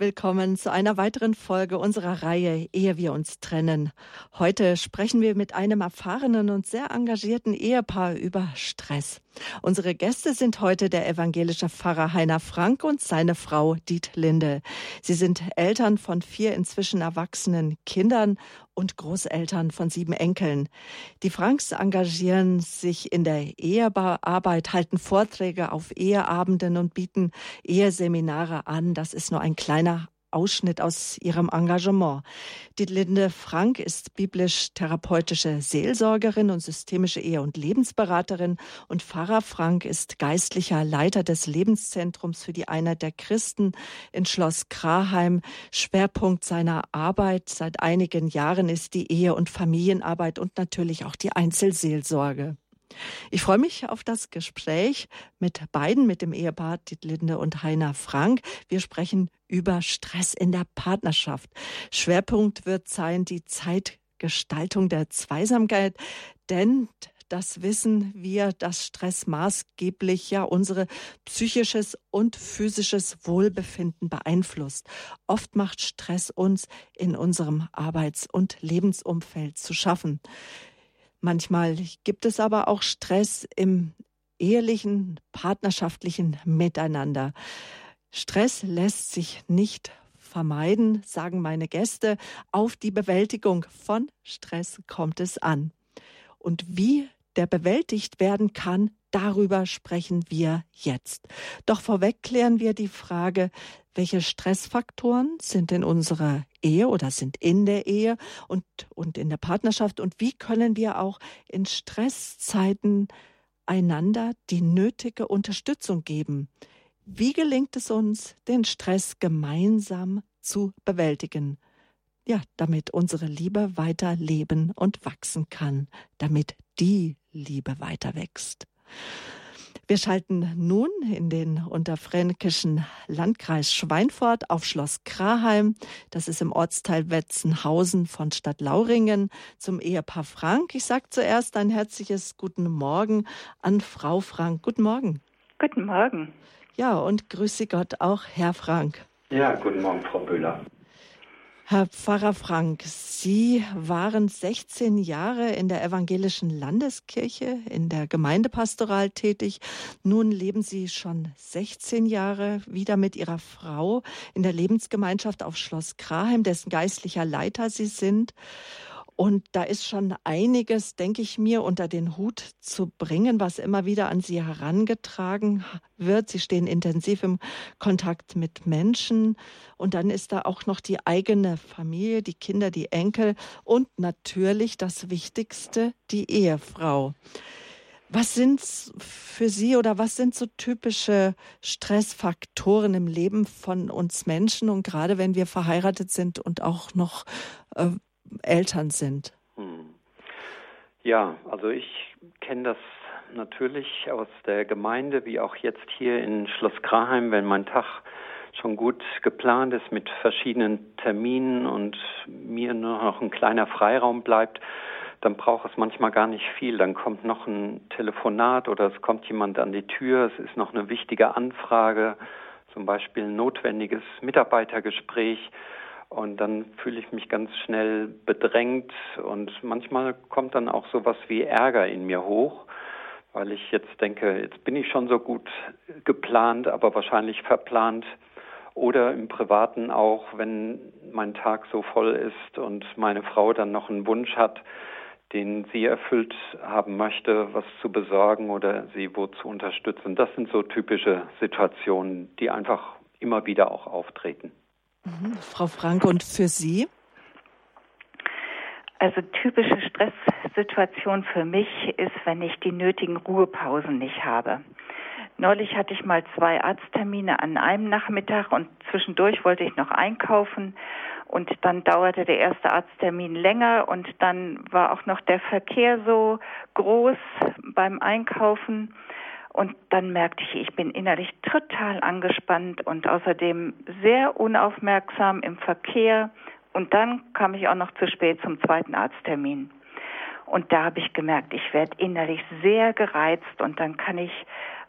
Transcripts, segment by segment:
Willkommen zu einer weiteren Folge unserer Reihe Ehe wir uns trennen. Heute sprechen wir mit einem erfahrenen und sehr engagierten Ehepaar über Stress. Unsere Gäste sind heute der evangelische Pfarrer Heiner Frank und seine Frau Dietlinde. Sie sind Eltern von vier inzwischen erwachsenen Kindern und Großeltern von sieben Enkeln. Die Franks engagieren sich in der Ehearbeit, halten Vorträge auf Eheabenden und bieten Eheseminare an. Das ist nur ein kleiner Ausschnitt aus ihrem Engagement. Die Linde Frank ist biblisch-therapeutische Seelsorgerin und systemische Ehe- und Lebensberaterin und Pfarrer Frank ist geistlicher Leiter des Lebenszentrums für die Einheit der Christen in Schloss Kraheim. Schwerpunkt seiner Arbeit seit einigen Jahren ist die Ehe- und Familienarbeit und natürlich auch die Einzelseelsorge. Ich freue mich auf das Gespräch mit beiden, mit dem Ehepaar Dietlinde und Heiner Frank. Wir sprechen über Stress in der Partnerschaft. Schwerpunkt wird sein die Zeitgestaltung der Zweisamkeit, denn das wissen wir, dass Stress maßgeblich ja unsere psychisches und physisches Wohlbefinden beeinflusst. Oft macht Stress uns in unserem Arbeits- und Lebensumfeld zu schaffen. Manchmal gibt es aber auch Stress im ehelichen, partnerschaftlichen Miteinander. Stress lässt sich nicht vermeiden, sagen meine Gäste. Auf die Bewältigung von Stress kommt es an. Und wie der bewältigt werden kann, darüber sprechen wir jetzt. Doch vorweg klären wir die Frage, welche Stressfaktoren sind in unserer Ehe oder sind in der Ehe und, und in der Partnerschaft und wie können wir auch in Stresszeiten einander die nötige Unterstützung geben? Wie gelingt es uns, den Stress gemeinsam zu bewältigen? Ja, damit unsere Liebe weiter leben und wachsen kann, damit die Liebe weiter wächst. Wir schalten nun in den unterfränkischen Landkreis Schweinfurt auf Schloss Kraheim. Das ist im Ortsteil Wetzenhausen von Stadt Lauringen zum Ehepaar Frank. Ich sage zuerst ein herzliches Guten Morgen an Frau Frank. Guten Morgen. Guten Morgen. Ja, und grüße Gott auch Herr Frank. Ja, guten Morgen, Frau Böhler. Herr Pfarrer Frank, Sie waren 16 Jahre in der evangelischen Landeskirche in der Gemeindepastoral tätig. Nun leben Sie schon 16 Jahre wieder mit Ihrer Frau in der Lebensgemeinschaft auf Schloss Kraheim, dessen geistlicher Leiter Sie sind. Und da ist schon einiges, denke ich mir, unter den Hut zu bringen, was immer wieder an Sie herangetragen wird. Sie stehen intensiv im Kontakt mit Menschen. Und dann ist da auch noch die eigene Familie, die Kinder, die Enkel und natürlich das Wichtigste, die Ehefrau. Was sind für Sie oder was sind so typische Stressfaktoren im Leben von uns Menschen und gerade wenn wir verheiratet sind und auch noch äh, Eltern sind? Hm. Ja, also ich kenne das natürlich aus der Gemeinde, wie auch jetzt hier in Schloss Kraheim, wenn mein Tag schon gut geplant ist mit verschiedenen Terminen und mir nur noch ein kleiner Freiraum bleibt, dann braucht es manchmal gar nicht viel. Dann kommt noch ein Telefonat oder es kommt jemand an die Tür, es ist noch eine wichtige Anfrage, zum Beispiel ein notwendiges Mitarbeitergespräch. Und dann fühle ich mich ganz schnell bedrängt und manchmal kommt dann auch sowas wie Ärger in mir hoch, weil ich jetzt denke, jetzt bin ich schon so gut geplant, aber wahrscheinlich verplant. Oder im Privaten auch, wenn mein Tag so voll ist und meine Frau dann noch einen Wunsch hat, den sie erfüllt haben möchte, was zu besorgen oder sie wo zu unterstützen. Das sind so typische Situationen, die einfach immer wieder auch auftreten. Mhm. Frau Frank, und für Sie? Also typische Stresssituation für mich ist, wenn ich die nötigen Ruhepausen nicht habe. Neulich hatte ich mal zwei Arzttermine an einem Nachmittag und zwischendurch wollte ich noch einkaufen und dann dauerte der erste Arzttermin länger und dann war auch noch der Verkehr so groß beim Einkaufen und dann merkte ich, ich bin innerlich total angespannt und außerdem sehr unaufmerksam im Verkehr. Und dann kam ich auch noch zu spät zum zweiten Arzttermin. Und da habe ich gemerkt, ich werde innerlich sehr gereizt und dann kann ich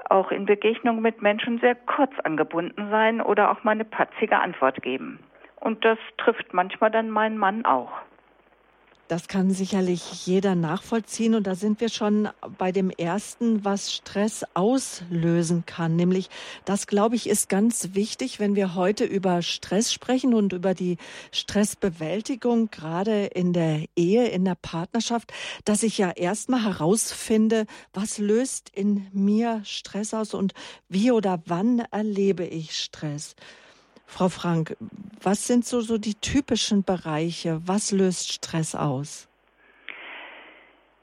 auch in Begegnungen mit Menschen sehr kurz angebunden sein oder auch mal eine patzige Antwort geben. Und das trifft manchmal dann meinen Mann auch. Das kann sicherlich jeder nachvollziehen. Und da sind wir schon bei dem ersten, was Stress auslösen kann. Nämlich, das glaube ich, ist ganz wichtig, wenn wir heute über Stress sprechen und über die Stressbewältigung, gerade in der Ehe, in der Partnerschaft, dass ich ja erstmal herausfinde, was löst in mir Stress aus und wie oder wann erlebe ich Stress. Frau Frank, was sind so, so die typischen Bereiche? Was löst Stress aus?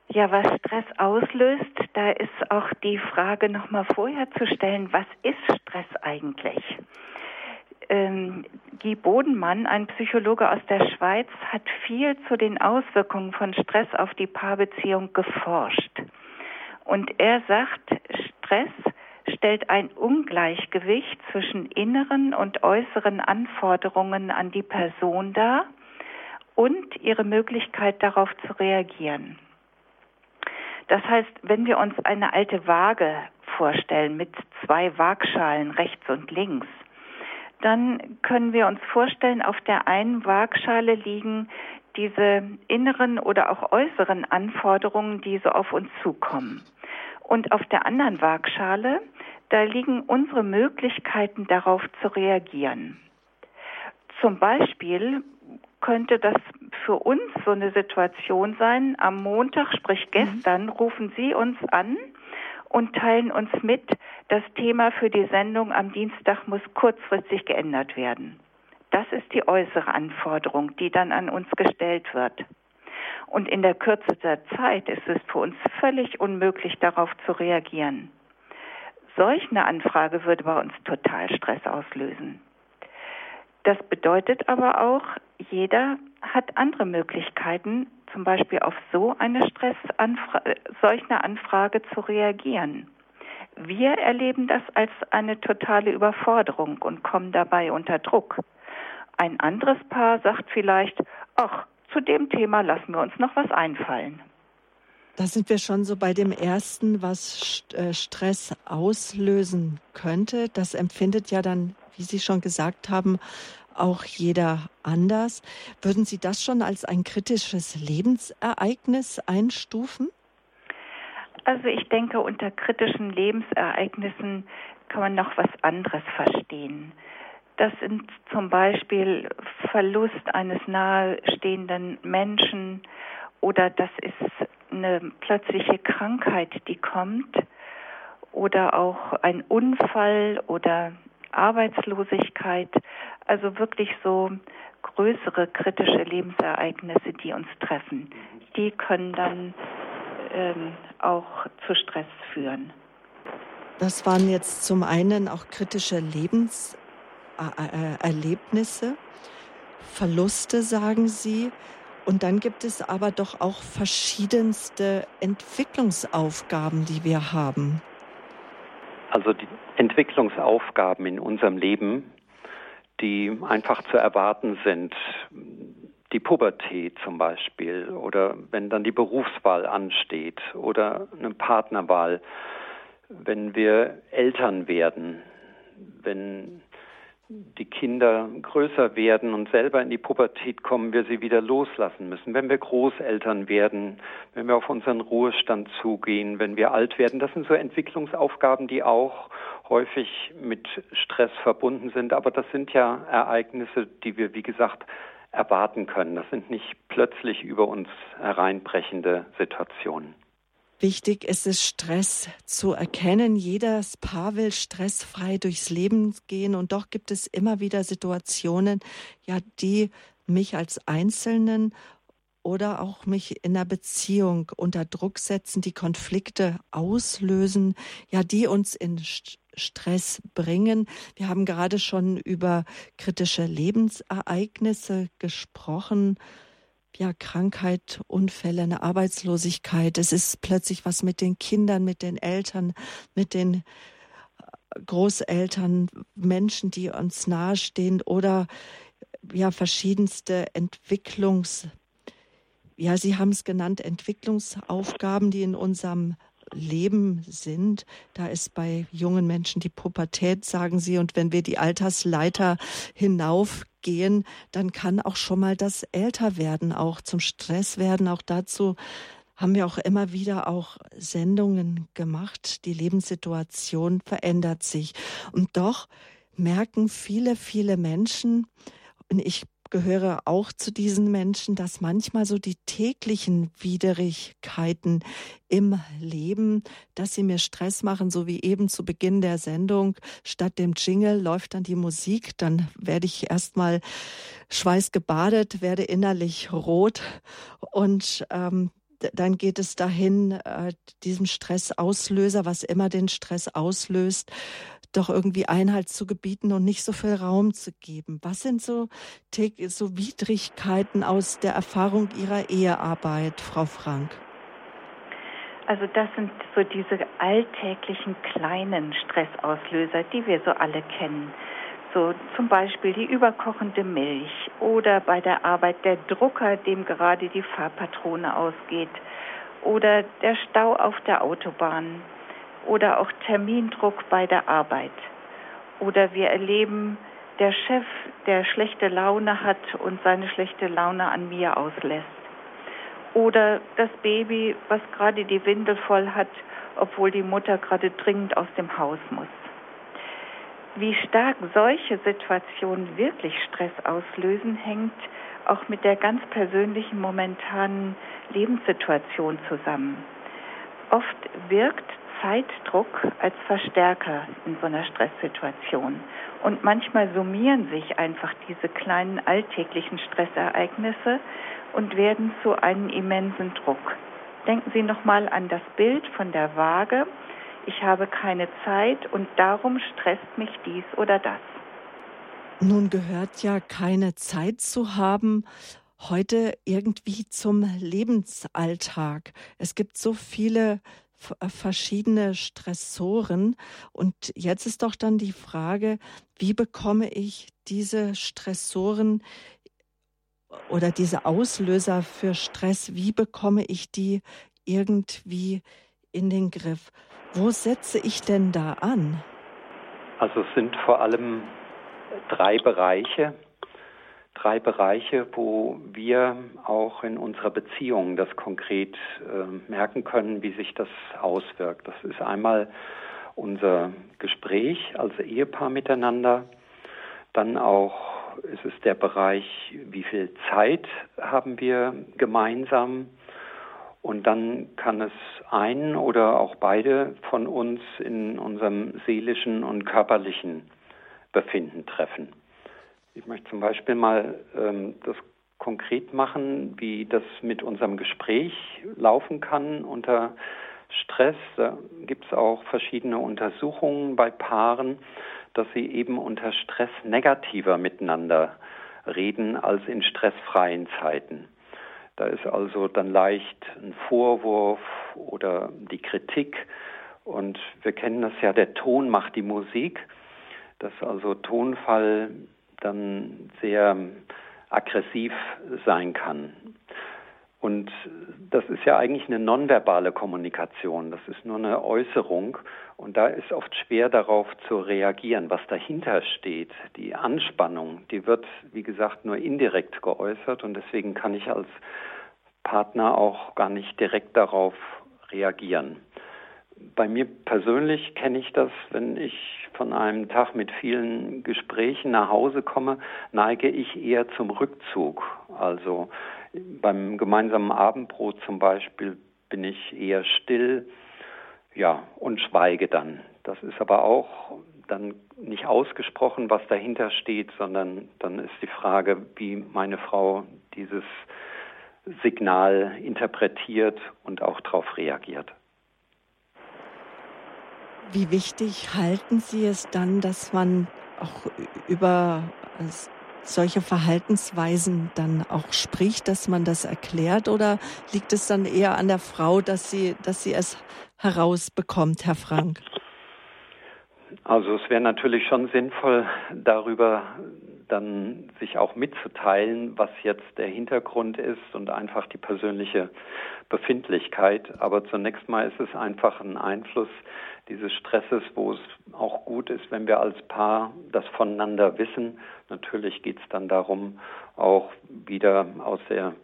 Ja, was Stress auslöst, da ist auch die Frage nochmal vorher zu stellen, was ist Stress eigentlich? Ähm, Guy Bodenmann, ein Psychologe aus der Schweiz, hat viel zu den Auswirkungen von Stress auf die Paarbeziehung geforscht. Und er sagt, Stress stellt ein Ungleichgewicht zwischen inneren und äußeren Anforderungen an die Person dar und ihre Möglichkeit darauf zu reagieren. Das heißt, wenn wir uns eine alte Waage vorstellen mit zwei Waagschalen rechts und links, dann können wir uns vorstellen, auf der einen Waagschale liegen diese inneren oder auch äußeren Anforderungen, die so auf uns zukommen. Und auf der anderen Waagschale da liegen unsere Möglichkeiten darauf zu reagieren. Zum Beispiel könnte das für uns so eine Situation sein. Am Montag, sprich mhm. gestern, rufen Sie uns an und teilen uns mit, das Thema für die Sendung am Dienstag muss kurzfristig geändert werden. Das ist die äußere Anforderung, die dann an uns gestellt wird. Und in der Kürze der Zeit ist es für uns völlig unmöglich, darauf zu reagieren. Solch eine Anfrage würde bei uns total Stress auslösen. Das bedeutet aber auch, jeder hat andere Möglichkeiten, zum Beispiel auf so eine Stressanfrage, solch eine Anfrage zu reagieren. Wir erleben das als eine totale Überforderung und kommen dabei unter Druck. Ein anderes Paar sagt vielleicht, ach, zu dem Thema lassen wir uns noch was einfallen. Da sind wir schon so bei dem ersten, was äh, Stress auslösen könnte. Das empfindet ja dann, wie Sie schon gesagt haben, auch jeder anders. Würden Sie das schon als ein kritisches Lebensereignis einstufen? Also ich denke, unter kritischen Lebensereignissen kann man noch was anderes verstehen. Das sind zum Beispiel Verlust eines nahestehenden Menschen oder das ist eine plötzliche Krankheit, die kommt oder auch ein Unfall oder Arbeitslosigkeit, also wirklich so größere kritische Lebensereignisse, die uns treffen, die können dann ähm, auch zu Stress führen. Das waren jetzt zum einen auch kritische Lebenserlebnisse, Verluste, sagen Sie. Und dann gibt es aber doch auch verschiedenste Entwicklungsaufgaben, die wir haben. Also die Entwicklungsaufgaben in unserem Leben, die einfach zu erwarten sind. Die Pubertät zum Beispiel oder wenn dann die Berufswahl ansteht oder eine Partnerwahl, wenn wir Eltern werden, wenn die Kinder größer werden und selber in die Pubertät kommen, wir sie wieder loslassen müssen. Wenn wir Großeltern werden, wenn wir auf unseren Ruhestand zugehen, wenn wir alt werden, das sind so Entwicklungsaufgaben, die auch häufig mit Stress verbunden sind. Aber das sind ja Ereignisse, die wir, wie gesagt, erwarten können. Das sind nicht plötzlich über uns hereinbrechende Situationen. Wichtig ist es, Stress zu erkennen. Jedes Paar will stressfrei durchs Leben gehen und doch gibt es immer wieder Situationen, ja, die mich als Einzelnen oder auch mich in der Beziehung unter Druck setzen, die Konflikte auslösen, ja, die uns in Stress bringen. Wir haben gerade schon über kritische Lebensereignisse gesprochen ja, Krankheit, Unfälle, eine Arbeitslosigkeit. Es ist plötzlich was mit den Kindern, mit den Eltern, mit den äh, Großeltern, Menschen, die uns nahestehen oder ja, verschiedenste Entwicklungs, ja, Sie haben es genannt, Entwicklungsaufgaben, die in unserem Leben sind. Da ist bei jungen Menschen die Pubertät, sagen sie. Und wenn wir die Altersleiter hinaufgehen, dann kann auch schon mal das Älterwerden auch zum Stress werden. Auch dazu haben wir auch immer wieder auch Sendungen gemacht. Die Lebenssituation verändert sich. Und doch merken viele, viele Menschen, und ich gehöre auch zu diesen Menschen, dass manchmal so die täglichen Widrigkeiten im Leben, dass sie mir Stress machen, so wie eben zu Beginn der Sendung. Statt dem Jingle läuft dann die Musik, dann werde ich erstmal schweißgebadet, werde innerlich rot und ähm, dann geht es dahin, äh, diesem Stressauslöser, was immer den Stress auslöst, doch irgendwie Einhalt zu gebieten und nicht so viel Raum zu geben. Was sind so, so Widrigkeiten aus der Erfahrung Ihrer Ehearbeit, Frau Frank? Also das sind so diese alltäglichen kleinen Stressauslöser, die wir so alle kennen. So zum Beispiel die überkochende Milch oder bei der Arbeit der Drucker, dem gerade die Fahrpatrone ausgeht oder der Stau auf der Autobahn oder auch Termindruck bei der Arbeit. Oder wir erleben der Chef, der schlechte Laune hat und seine schlechte Laune an mir auslässt. Oder das Baby, was gerade die Windel voll hat, obwohl die Mutter gerade dringend aus dem Haus muss. Wie stark solche Situationen wirklich Stress auslösen, hängt auch mit der ganz persönlichen momentanen Lebenssituation zusammen. Oft wirkt Zeitdruck als Verstärker in so einer Stresssituation. Und manchmal summieren sich einfach diese kleinen alltäglichen Stressereignisse und werden zu einem immensen Druck. Denken Sie nochmal an das Bild von der Waage. Ich habe keine Zeit und darum stresst mich dies oder das. Nun gehört ja keine Zeit zu haben heute irgendwie zum Lebensalltag. Es gibt so viele äh, verschiedene Stressoren. Und jetzt ist doch dann die Frage, wie bekomme ich diese Stressoren oder diese Auslöser für Stress, wie bekomme ich die irgendwie in den Griff? Wo setze ich denn da an? Also es sind vor allem drei Bereiche, drei Bereiche, wo wir auch in unserer Beziehung das konkret äh, merken können, wie sich das auswirkt. Das ist einmal unser Gespräch als Ehepaar miteinander, dann auch ist es der Bereich, wie viel Zeit haben wir gemeinsam und dann kann es einen oder auch beide von uns in unserem seelischen und körperlichen Befinden treffen. Ich möchte zum Beispiel mal ähm, das konkret machen, wie das mit unserem Gespräch laufen kann unter Stress. Da gibt es auch verschiedene Untersuchungen bei Paaren, dass sie eben unter Stress negativer miteinander reden als in stressfreien Zeiten. Da ist also dann leicht ein Vorwurf oder die Kritik. Und wir kennen das ja, der Ton macht die Musik, dass also Tonfall dann sehr aggressiv sein kann. Und das ist ja eigentlich eine nonverbale Kommunikation, das ist nur eine Äußerung und da ist oft schwer darauf zu reagieren, was dahinter steht. Die Anspannung, die wird, wie gesagt, nur indirekt geäußert und deswegen kann ich als Partner auch gar nicht direkt darauf reagieren. Bei mir persönlich kenne ich das, wenn ich von einem Tag mit vielen Gesprächen nach Hause komme, neige ich eher zum Rückzug. Also beim gemeinsamen Abendbrot zum Beispiel bin ich eher still, ja, und schweige dann. Das ist aber auch dann nicht ausgesprochen, was dahinter steht, sondern dann ist die Frage, wie meine Frau dieses Signal interpretiert und auch darauf reagiert. Wie wichtig halten Sie es dann, dass man auch über solche Verhaltensweisen dann auch spricht, dass man das erklärt oder liegt es dann eher an der Frau, dass sie, dass sie es herausbekommt, Herr Frank? Also es wäre natürlich schon sinnvoll, darüber dann sich auch mitzuteilen, was jetzt der Hintergrund ist und einfach die persönliche Befindlichkeit. Aber zunächst mal ist es einfach ein Einfluss dieses Stresses, wo es auch gut ist, wenn wir als Paar das voneinander wissen. Natürlich geht es dann darum, auch wieder aus der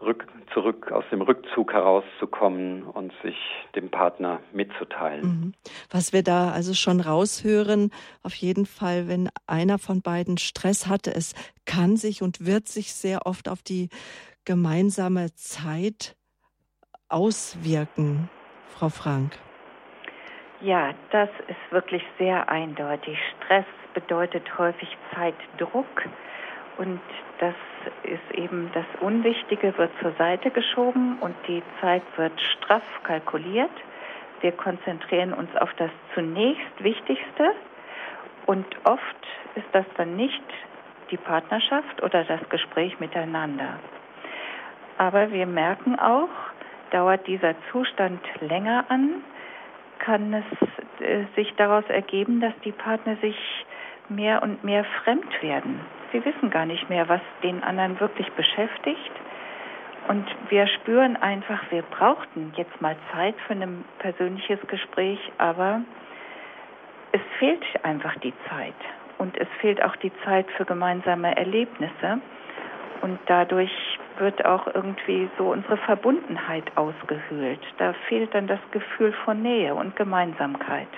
Rück, zurück aus dem Rückzug herauszukommen und sich dem Partner mitzuteilen. Mhm. Was wir da also schon raushören, auf jeden Fall, wenn einer von beiden Stress hatte, es kann sich und wird sich sehr oft auf die gemeinsame Zeit auswirken, Frau Frank. Ja, das ist wirklich sehr eindeutig. Stress bedeutet häufig Zeitdruck und das ist eben das Unwichtige wird zur Seite geschoben und die Zeit wird straff kalkuliert. Wir konzentrieren uns auf das zunächst Wichtigste und oft ist das dann nicht die Partnerschaft oder das Gespräch miteinander. Aber wir merken auch, dauert dieser Zustand länger an, kann es äh, sich daraus ergeben, dass die Partner sich mehr und mehr fremd werden. Sie wissen gar nicht mehr, was den anderen wirklich beschäftigt. Und wir spüren einfach, wir brauchten jetzt mal Zeit für ein persönliches Gespräch, aber es fehlt einfach die Zeit. Und es fehlt auch die Zeit für gemeinsame Erlebnisse. Und dadurch wird auch irgendwie so unsere Verbundenheit ausgehöhlt. Da fehlt dann das Gefühl von Nähe und Gemeinsamkeit.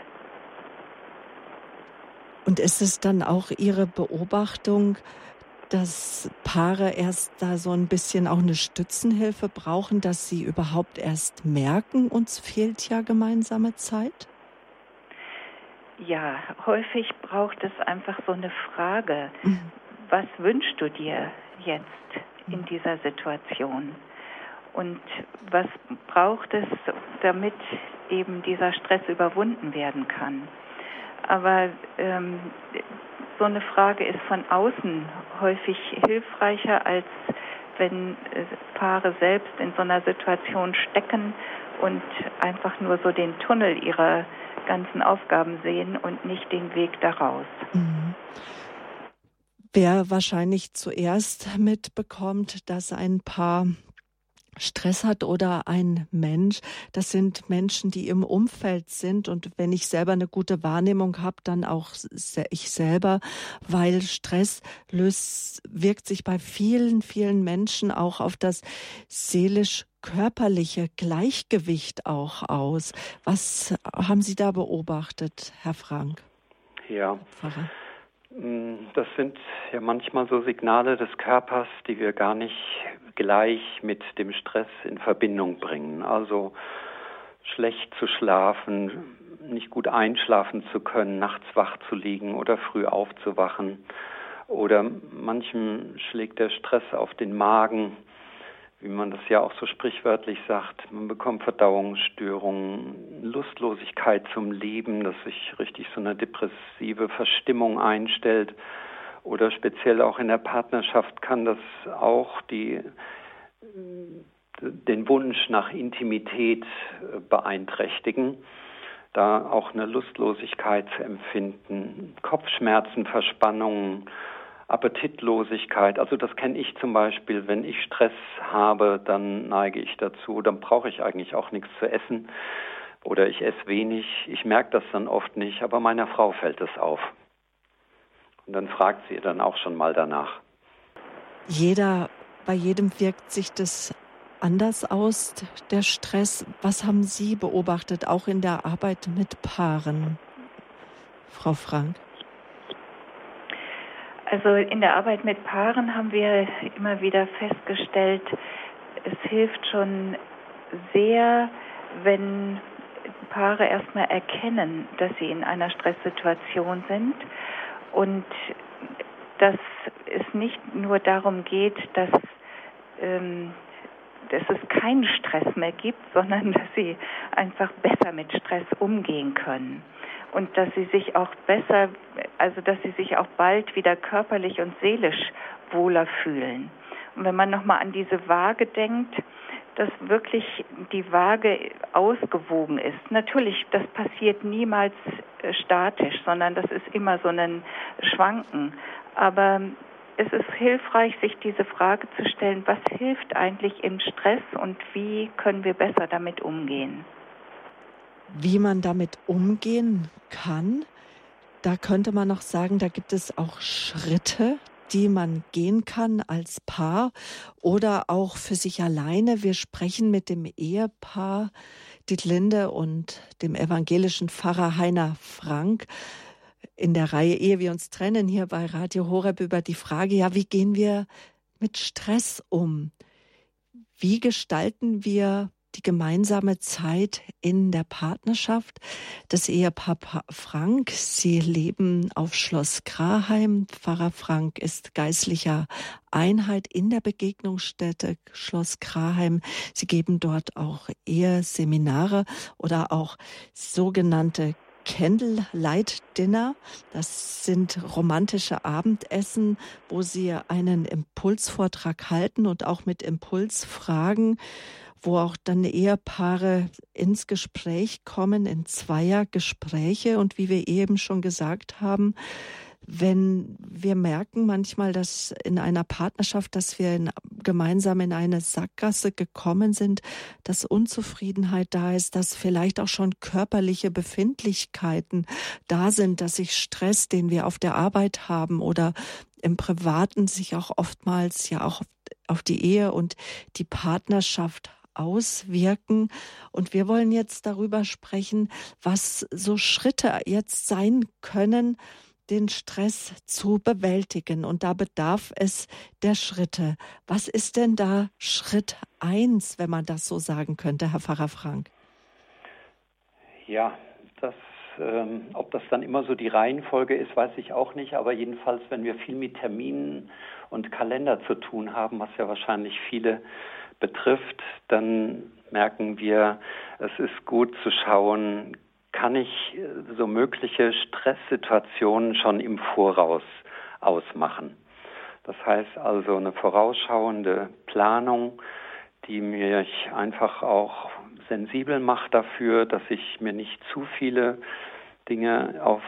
Und ist es dann auch Ihre Beobachtung, dass Paare erst da so ein bisschen auch eine Stützenhilfe brauchen, dass sie überhaupt erst merken, uns fehlt ja gemeinsame Zeit? Ja, häufig braucht es einfach so eine Frage. Mhm. Was wünschst du dir jetzt in dieser Situation? Und was braucht es, damit eben dieser Stress überwunden werden kann? Aber ähm, so eine Frage ist von außen häufig hilfreicher, als wenn äh, Paare selbst in so einer Situation stecken und einfach nur so den Tunnel ihrer ganzen Aufgaben sehen und nicht den Weg daraus. Mhm. Wer wahrscheinlich zuerst mitbekommt, dass ein Paar Stress hat oder ein Mensch, das sind Menschen, die im Umfeld sind und wenn ich selber eine gute Wahrnehmung habe, dann auch ich selber, weil Stress löst, wirkt sich bei vielen, vielen Menschen auch auf das seelisch-körperliche Gleichgewicht auch aus. Was haben Sie da beobachtet, Herr Frank? Ja. Mm, das sind ja manchmal so Signale des Körpers, die wir gar nicht gleich mit dem Stress in Verbindung bringen. Also schlecht zu schlafen, nicht gut einschlafen zu können, nachts wach zu liegen oder früh aufzuwachen. Oder manchem schlägt der Stress auf den Magen, wie man das ja auch so sprichwörtlich sagt. Man bekommt Verdauungsstörungen, Lustlosigkeit zum Leben, dass sich richtig so eine depressive Verstimmung einstellt oder speziell auch in der Partnerschaft kann das auch die, den Wunsch nach Intimität äh, beeinträchtigen, da auch eine Lustlosigkeit zu empfinden, Kopfschmerzen, Verspannungen, Appetitlosigkeit. Also das kenne ich zum Beispiel, wenn ich Stress habe, dann neige ich dazu, dann brauche ich eigentlich auch nichts zu essen oder ich esse wenig. Ich merke das dann oft nicht, aber meiner Frau fällt es auf. Und dann fragt sie dann auch schon mal danach. Jeder, bei jedem wirkt sich das anders aus, der Stress. Was haben Sie beobachtet, auch in der Arbeit mit Paaren, Frau Frank? Also in der Arbeit mit Paaren haben wir immer wieder festgestellt, es hilft schon sehr, wenn Paare erstmal erkennen, dass sie in einer Stresssituation sind. Und dass es nicht nur darum geht, dass, ähm, dass es keinen Stress mehr gibt, sondern dass sie einfach besser mit Stress umgehen können und dass sie sich auch besser, also dass sie sich auch bald wieder körperlich und seelisch wohler fühlen. Und wenn man nochmal an diese Waage denkt, dass wirklich die Waage ausgewogen ist. Natürlich, das passiert niemals äh, statisch, sondern das ist immer so ein Schwanken. Aber es ist hilfreich, sich diese Frage zu stellen, was hilft eigentlich im Stress und wie können wir besser damit umgehen? Wie man damit umgehen kann, da könnte man noch sagen, da gibt es auch Schritte, die man gehen kann als Paar oder auch für sich alleine. Wir sprechen mit dem Ehepaar Dietlinde und dem evangelischen Pfarrer Heiner Frank in der Reihe Ehe wir uns trennen hier bei Radio Horeb über die Frage, ja, wie gehen wir mit Stress um? Wie gestalten wir die gemeinsame Zeit in der Partnerschaft. Das Ehepaar Frank, sie leben auf Schloss Graheim. Pfarrer Frank ist geistlicher Einheit in der Begegnungsstätte Schloss Graheim. Sie geben dort auch Eheseminare oder auch sogenannte Candlelight Dinner. Das sind romantische Abendessen, wo Sie einen Impulsvortrag halten und auch mit Impulsfragen wo auch dann Ehepaare ins Gespräch kommen, in Zweiergespräche. Und wie wir eben schon gesagt haben, wenn wir merken manchmal, dass in einer Partnerschaft, dass wir in, gemeinsam in eine Sackgasse gekommen sind, dass Unzufriedenheit da ist, dass vielleicht auch schon körperliche Befindlichkeiten da sind, dass sich Stress, den wir auf der Arbeit haben oder im Privaten sich auch oftmals ja auch auf die Ehe und die Partnerschaft auswirken. Und wir wollen jetzt darüber sprechen, was so Schritte jetzt sein können, den Stress zu bewältigen. Und da bedarf es der Schritte. Was ist denn da Schritt eins, wenn man das so sagen könnte, Herr Pfarrer Frank? Ja, das, ähm, ob das dann immer so die Reihenfolge ist, weiß ich auch nicht. Aber jedenfalls, wenn wir viel mit Terminen und Kalender zu tun haben, was ja wahrscheinlich viele betrifft, dann merken wir, es ist gut zu schauen, kann ich äh, so mögliche Stresssituationen schon im Voraus ausmachen. Das heißt also eine vorausschauende Planung, die mich einfach auch sensibel macht dafür, dass ich mir nicht zu viele Dinge auf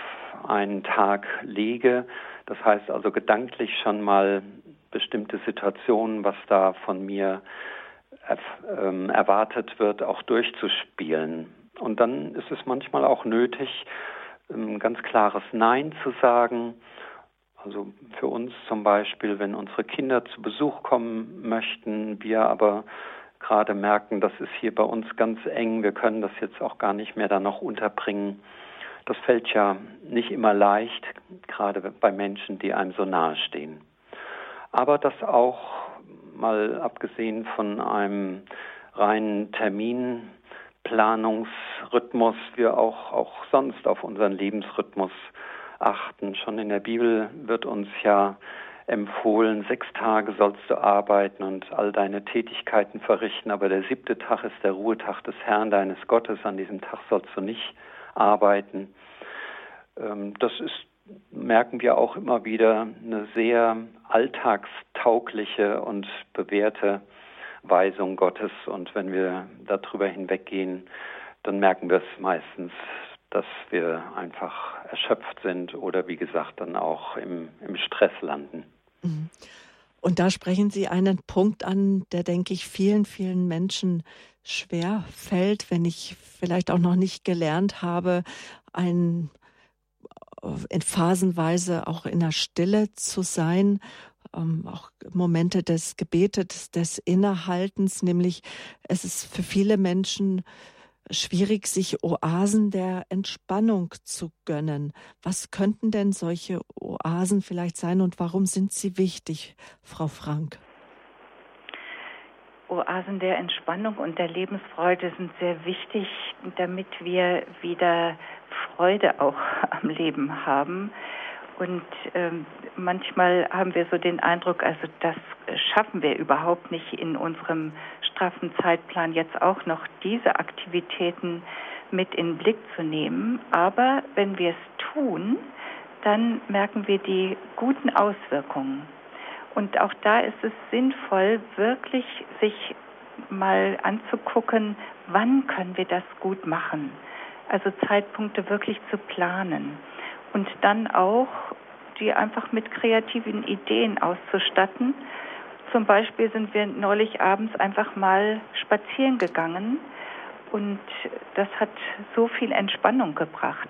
einen Tag lege. Das heißt also gedanklich schon mal bestimmte Situationen, was da von mir ähm, erwartet wird, auch durchzuspielen. Und dann ist es manchmal auch nötig, ein ganz klares Nein zu sagen. Also für uns zum Beispiel, wenn unsere Kinder zu Besuch kommen möchten, wir aber gerade merken, das ist hier bei uns ganz eng, wir können das jetzt auch gar nicht mehr da noch unterbringen. Das fällt ja nicht immer leicht, gerade bei Menschen, die einem so nahe stehen. Aber das auch mal abgesehen von einem reinen Terminplanungsrhythmus, wir auch, auch sonst auf unseren Lebensrhythmus achten. Schon in der Bibel wird uns ja empfohlen, sechs Tage sollst du arbeiten und all deine Tätigkeiten verrichten, aber der siebte Tag ist der Ruhetag des Herrn deines Gottes, an diesem Tag sollst du nicht arbeiten. Ähm, das ist merken wir auch immer wieder eine sehr alltagstaugliche und bewährte Weisung Gottes. Und wenn wir darüber hinweggehen, dann merken wir es meistens, dass wir einfach erschöpft sind oder wie gesagt dann auch im, im Stress landen. Mhm. Und da sprechen Sie einen Punkt an, der, denke ich, vielen, vielen Menschen schwer fällt, wenn ich vielleicht auch noch nicht gelernt habe, ein in phasenweise auch in der Stille zu sein, ähm, auch Momente des Gebetes, des Innehaltens, nämlich es ist für viele Menschen schwierig, sich Oasen der Entspannung zu gönnen. Was könnten denn solche Oasen vielleicht sein und warum sind sie wichtig, Frau Frank? Oasen der Entspannung und der Lebensfreude sind sehr wichtig, damit wir wieder Freude auch am Leben haben. Und ähm, manchmal haben wir so den Eindruck, also das schaffen wir überhaupt nicht in unserem straffen Zeitplan jetzt auch noch diese Aktivitäten mit in den Blick zu nehmen. Aber wenn wir es tun, dann merken wir die guten Auswirkungen. Und auch da ist es sinnvoll, wirklich sich mal anzugucken, wann können wir das gut machen Also Zeitpunkte wirklich zu planen und dann auch die einfach mit kreativen Ideen auszustatten. Zum Beispiel sind wir neulich abends einfach mal spazieren gegangen und das hat so viel Entspannung gebracht.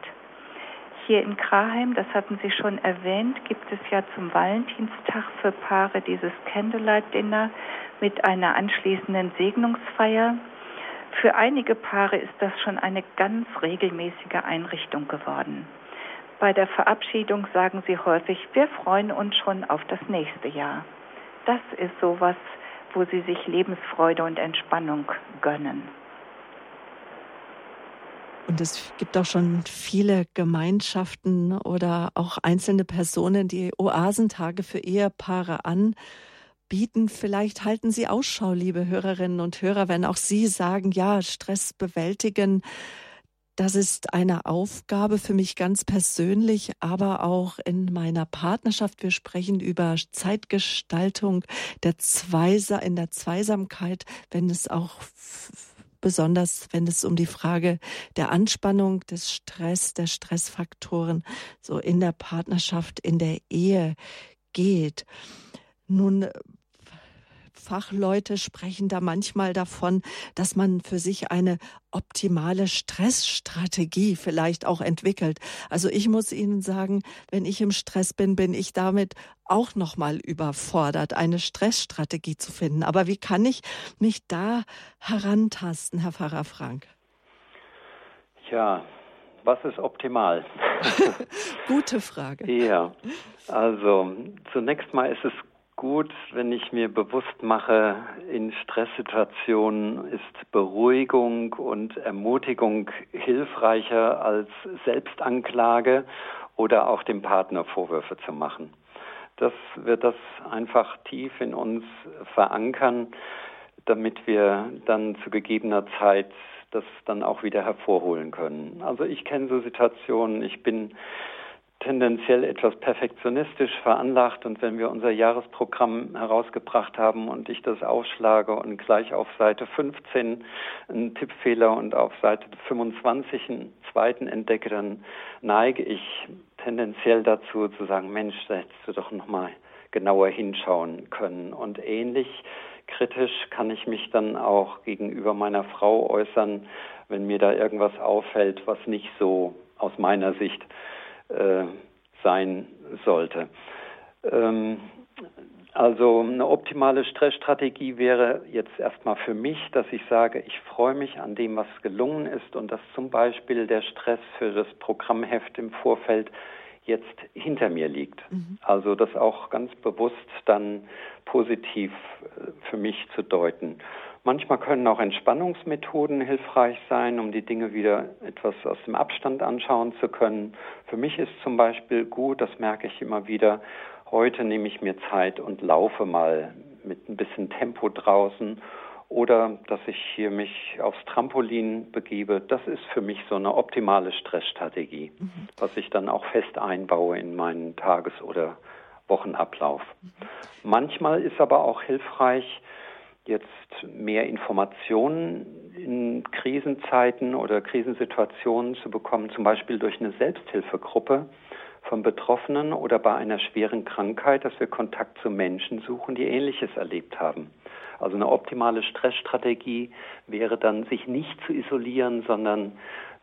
Hier in Kraheim, das hatten Sie schon erwähnt, gibt es ja zum Valentinstag für Paare dieses Candlelight Dinner mit einer anschließenden Segnungsfeier. Für einige Paare ist das schon eine ganz regelmäßige Einrichtung geworden. Bei der Verabschiedung sagen sie häufig, wir freuen uns schon auf das nächste Jahr. Das ist sowas, wo sie sich Lebensfreude und Entspannung gönnen. Und es gibt auch schon viele Gemeinschaften oder auch einzelne Personen, die Oasentage für Ehepaare anbieten. Vielleicht halten Sie Ausschau, liebe Hörerinnen und Hörer, wenn auch Sie sagen, ja, Stress bewältigen. Das ist eine Aufgabe für mich ganz persönlich, aber auch in meiner Partnerschaft. Wir sprechen über Zeitgestaltung der Zweisa in der Zweisamkeit, wenn es auch besonders wenn es um die Frage der Anspannung, des Stress, der Stressfaktoren so in der Partnerschaft, in der Ehe geht. Nun Fachleute sprechen da manchmal davon, dass man für sich eine optimale Stressstrategie vielleicht auch entwickelt. Also ich muss Ihnen sagen, wenn ich im Stress bin, bin ich damit auch noch mal überfordert, eine Stressstrategie zu finden. Aber wie kann ich mich da herantasten, Herr Pfarrer Frank? Ja, was ist optimal? Gute Frage. Ja, also zunächst mal ist es gut, wenn ich mir bewusst mache, in Stresssituationen ist Beruhigung und Ermutigung hilfreicher als Selbstanklage oder auch dem Partner Vorwürfe zu machen. Das wird das einfach tief in uns verankern, damit wir dann zu gegebener Zeit das dann auch wieder hervorholen können. Also ich kenne so Situationen, ich bin tendenziell etwas perfektionistisch veranlagt und wenn wir unser Jahresprogramm herausgebracht haben und ich das aufschlage und gleich auf Seite 15 einen Tippfehler und auf Seite 25 einen zweiten entdecke, dann neige ich tendenziell dazu zu sagen, Mensch, da hättest du doch nochmal genauer hinschauen können. Und ähnlich kritisch kann ich mich dann auch gegenüber meiner Frau äußern, wenn mir da irgendwas auffällt, was nicht so aus meiner Sicht äh, sein sollte. Ähm, also eine optimale Stressstrategie wäre jetzt erstmal für mich, dass ich sage, ich freue mich an dem, was gelungen ist und dass zum Beispiel der Stress für das Programmheft im Vorfeld jetzt hinter mir liegt. Mhm. Also das auch ganz bewusst dann positiv äh, für mich zu deuten. Manchmal können auch Entspannungsmethoden hilfreich sein, um die Dinge wieder etwas aus dem Abstand anschauen zu können. Für mich ist zum Beispiel gut, das merke ich immer wieder, heute nehme ich mir Zeit und laufe mal mit ein bisschen Tempo draußen oder dass ich hier mich aufs Trampolin begebe, das ist für mich so eine optimale Stressstrategie, mhm. was ich dann auch fest einbaue in meinen Tages- oder Wochenablauf. Mhm. Manchmal ist aber auch hilfreich, jetzt mehr Informationen in Krisenzeiten oder Krisensituationen zu bekommen, zum Beispiel durch eine Selbsthilfegruppe von Betroffenen oder bei einer schweren Krankheit, dass wir Kontakt zu Menschen suchen, die Ähnliches erlebt haben. Also eine optimale Stressstrategie wäre dann, sich nicht zu isolieren, sondern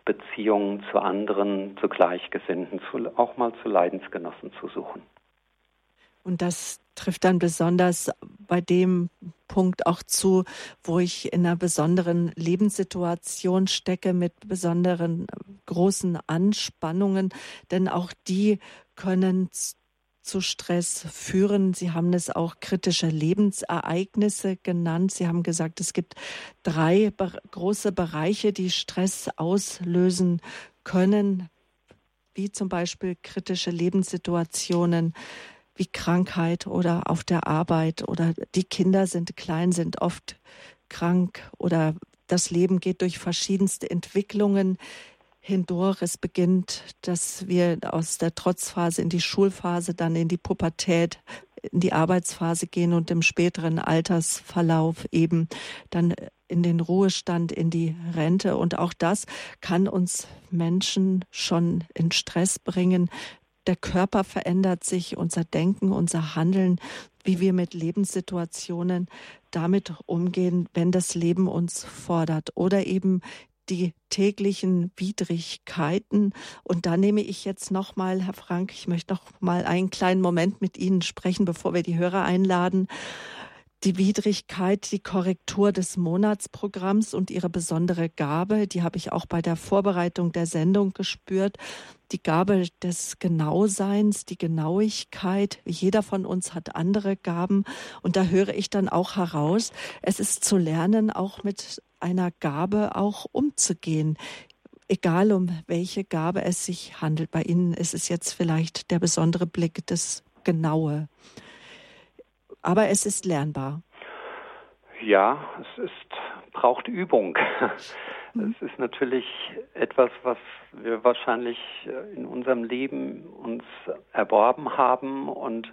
Beziehungen zu anderen, zu Gleichgesinnten, zu, auch mal zu Leidensgenossen zu suchen. Und das trifft dann besonders bei dem Punkt auch zu, wo ich in einer besonderen Lebenssituation stecke mit besonderen großen Anspannungen, denn auch die können zu Stress führen. Sie haben es auch kritische Lebensereignisse genannt. Sie haben gesagt, es gibt drei große Bereiche, die Stress auslösen können, wie zum Beispiel kritische Lebenssituationen, wie Krankheit oder auf der Arbeit oder die Kinder sind klein, sind oft krank oder das Leben geht durch verschiedenste Entwicklungen hindurch. Es beginnt, dass wir aus der Trotzphase in die Schulphase, dann in die Pubertät, in die Arbeitsphase gehen und im späteren Altersverlauf eben dann in den Ruhestand, in die Rente. Und auch das kann uns Menschen schon in Stress bringen. Der Körper verändert sich, unser Denken, unser Handeln, wie wir mit Lebenssituationen damit umgehen, wenn das Leben uns fordert oder eben die täglichen Widrigkeiten. Und da nehme ich jetzt noch mal, Herr Frank, ich möchte noch mal einen kleinen Moment mit Ihnen sprechen, bevor wir die Hörer einladen die Widrigkeit, die Korrektur des Monatsprogramms und ihre besondere Gabe, die habe ich auch bei der Vorbereitung der Sendung gespürt. Die Gabe des Genauseins, die Genauigkeit. Jeder von uns hat andere Gaben. Und da höre ich dann auch heraus, es ist zu lernen, auch mit einer Gabe auch umzugehen egal um welche Gabe es sich handelt. Bei Ihnen ist es jetzt vielleicht der besondere Blick, das Genaue. Aber es ist lernbar. Ja, es ist, braucht Übung. Mhm. Es ist natürlich etwas, was wir wahrscheinlich in unserem Leben uns erworben haben und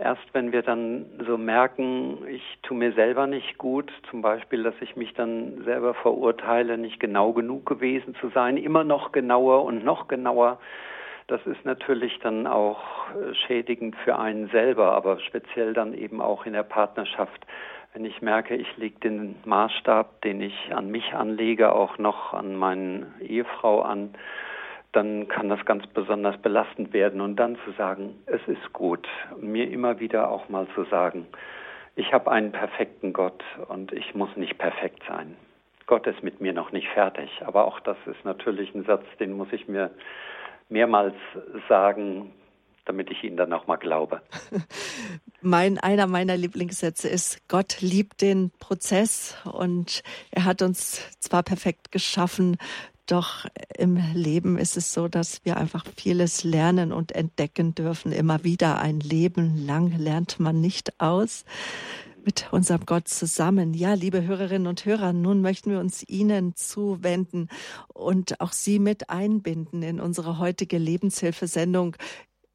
erst wenn wir dann so merken, ich tue mir selber nicht gut, zum Beispiel, dass ich mich dann selber verurteile, nicht genau genug gewesen zu sein, immer noch genauer und noch genauer, das ist natürlich dann auch äh, schädigend für einen selber, aber speziell dann eben auch in der Partnerschaft. Wenn ich merke, ich lege den Maßstab, den ich an mich anlege, auch noch an meine Ehefrau an, dann kann das ganz besonders belastend werden. Und dann zu sagen, es ist gut, mir immer wieder auch mal zu sagen, ich habe einen perfekten Gott und ich muss nicht perfekt sein. Gott ist mit mir noch nicht fertig. Aber auch das ist natürlich ein Satz, den muss ich mir mehrmals sagen, damit ich Ihnen dann auch mal glaube. Mein, einer meiner Lieblingssätze ist, Gott liebt den Prozess und er hat uns zwar perfekt geschaffen, doch im Leben ist es so, dass wir einfach vieles lernen und entdecken dürfen. Immer wieder ein Leben lang lernt man nicht aus mit unserem Gott zusammen. Ja, liebe Hörerinnen und Hörer, nun möchten wir uns Ihnen zuwenden und auch Sie mit einbinden in unsere heutige Lebenshilfesendung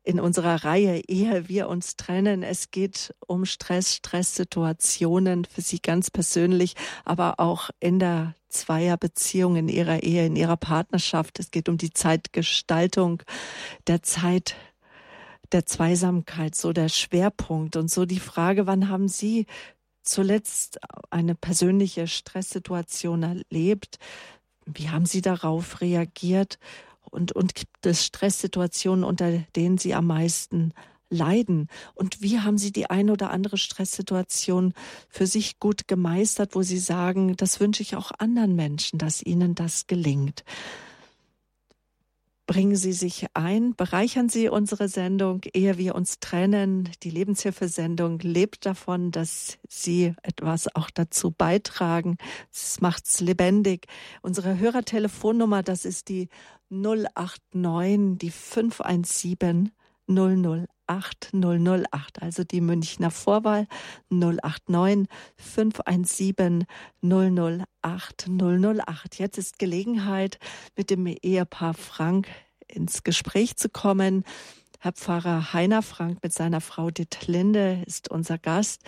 in unserer Reihe Ehe wir uns trennen. Es geht um Stress, Stresssituationen für Sie ganz persönlich, aber auch in der Zweierbeziehung, in Ihrer Ehe, in Ihrer Partnerschaft. Es geht um die Zeitgestaltung der Zeit der Zweisamkeit, so der Schwerpunkt und so die Frage, wann haben Sie zuletzt eine persönliche Stresssituation erlebt? Wie haben Sie darauf reagiert? Und, und gibt es Stresssituationen, unter denen Sie am meisten leiden? Und wie haben Sie die eine oder andere Stresssituation für sich gut gemeistert, wo Sie sagen, das wünsche ich auch anderen Menschen, dass ihnen das gelingt? Bringen Sie sich ein, bereichern Sie unsere Sendung, ehe wir uns trennen. Die Lebenshilfesendung lebt davon, dass Sie etwas auch dazu beitragen. Es macht's lebendig. Unsere Hörertelefonnummer, das ist die 089, die 517 008 008, also die Münchner Vorwahl 089 517 008 008. Jetzt ist Gelegenheit, mit dem Ehepaar Frank ins Gespräch zu kommen. Herr Pfarrer Heiner Frank mit seiner Frau Ditlinde ist unser Gast.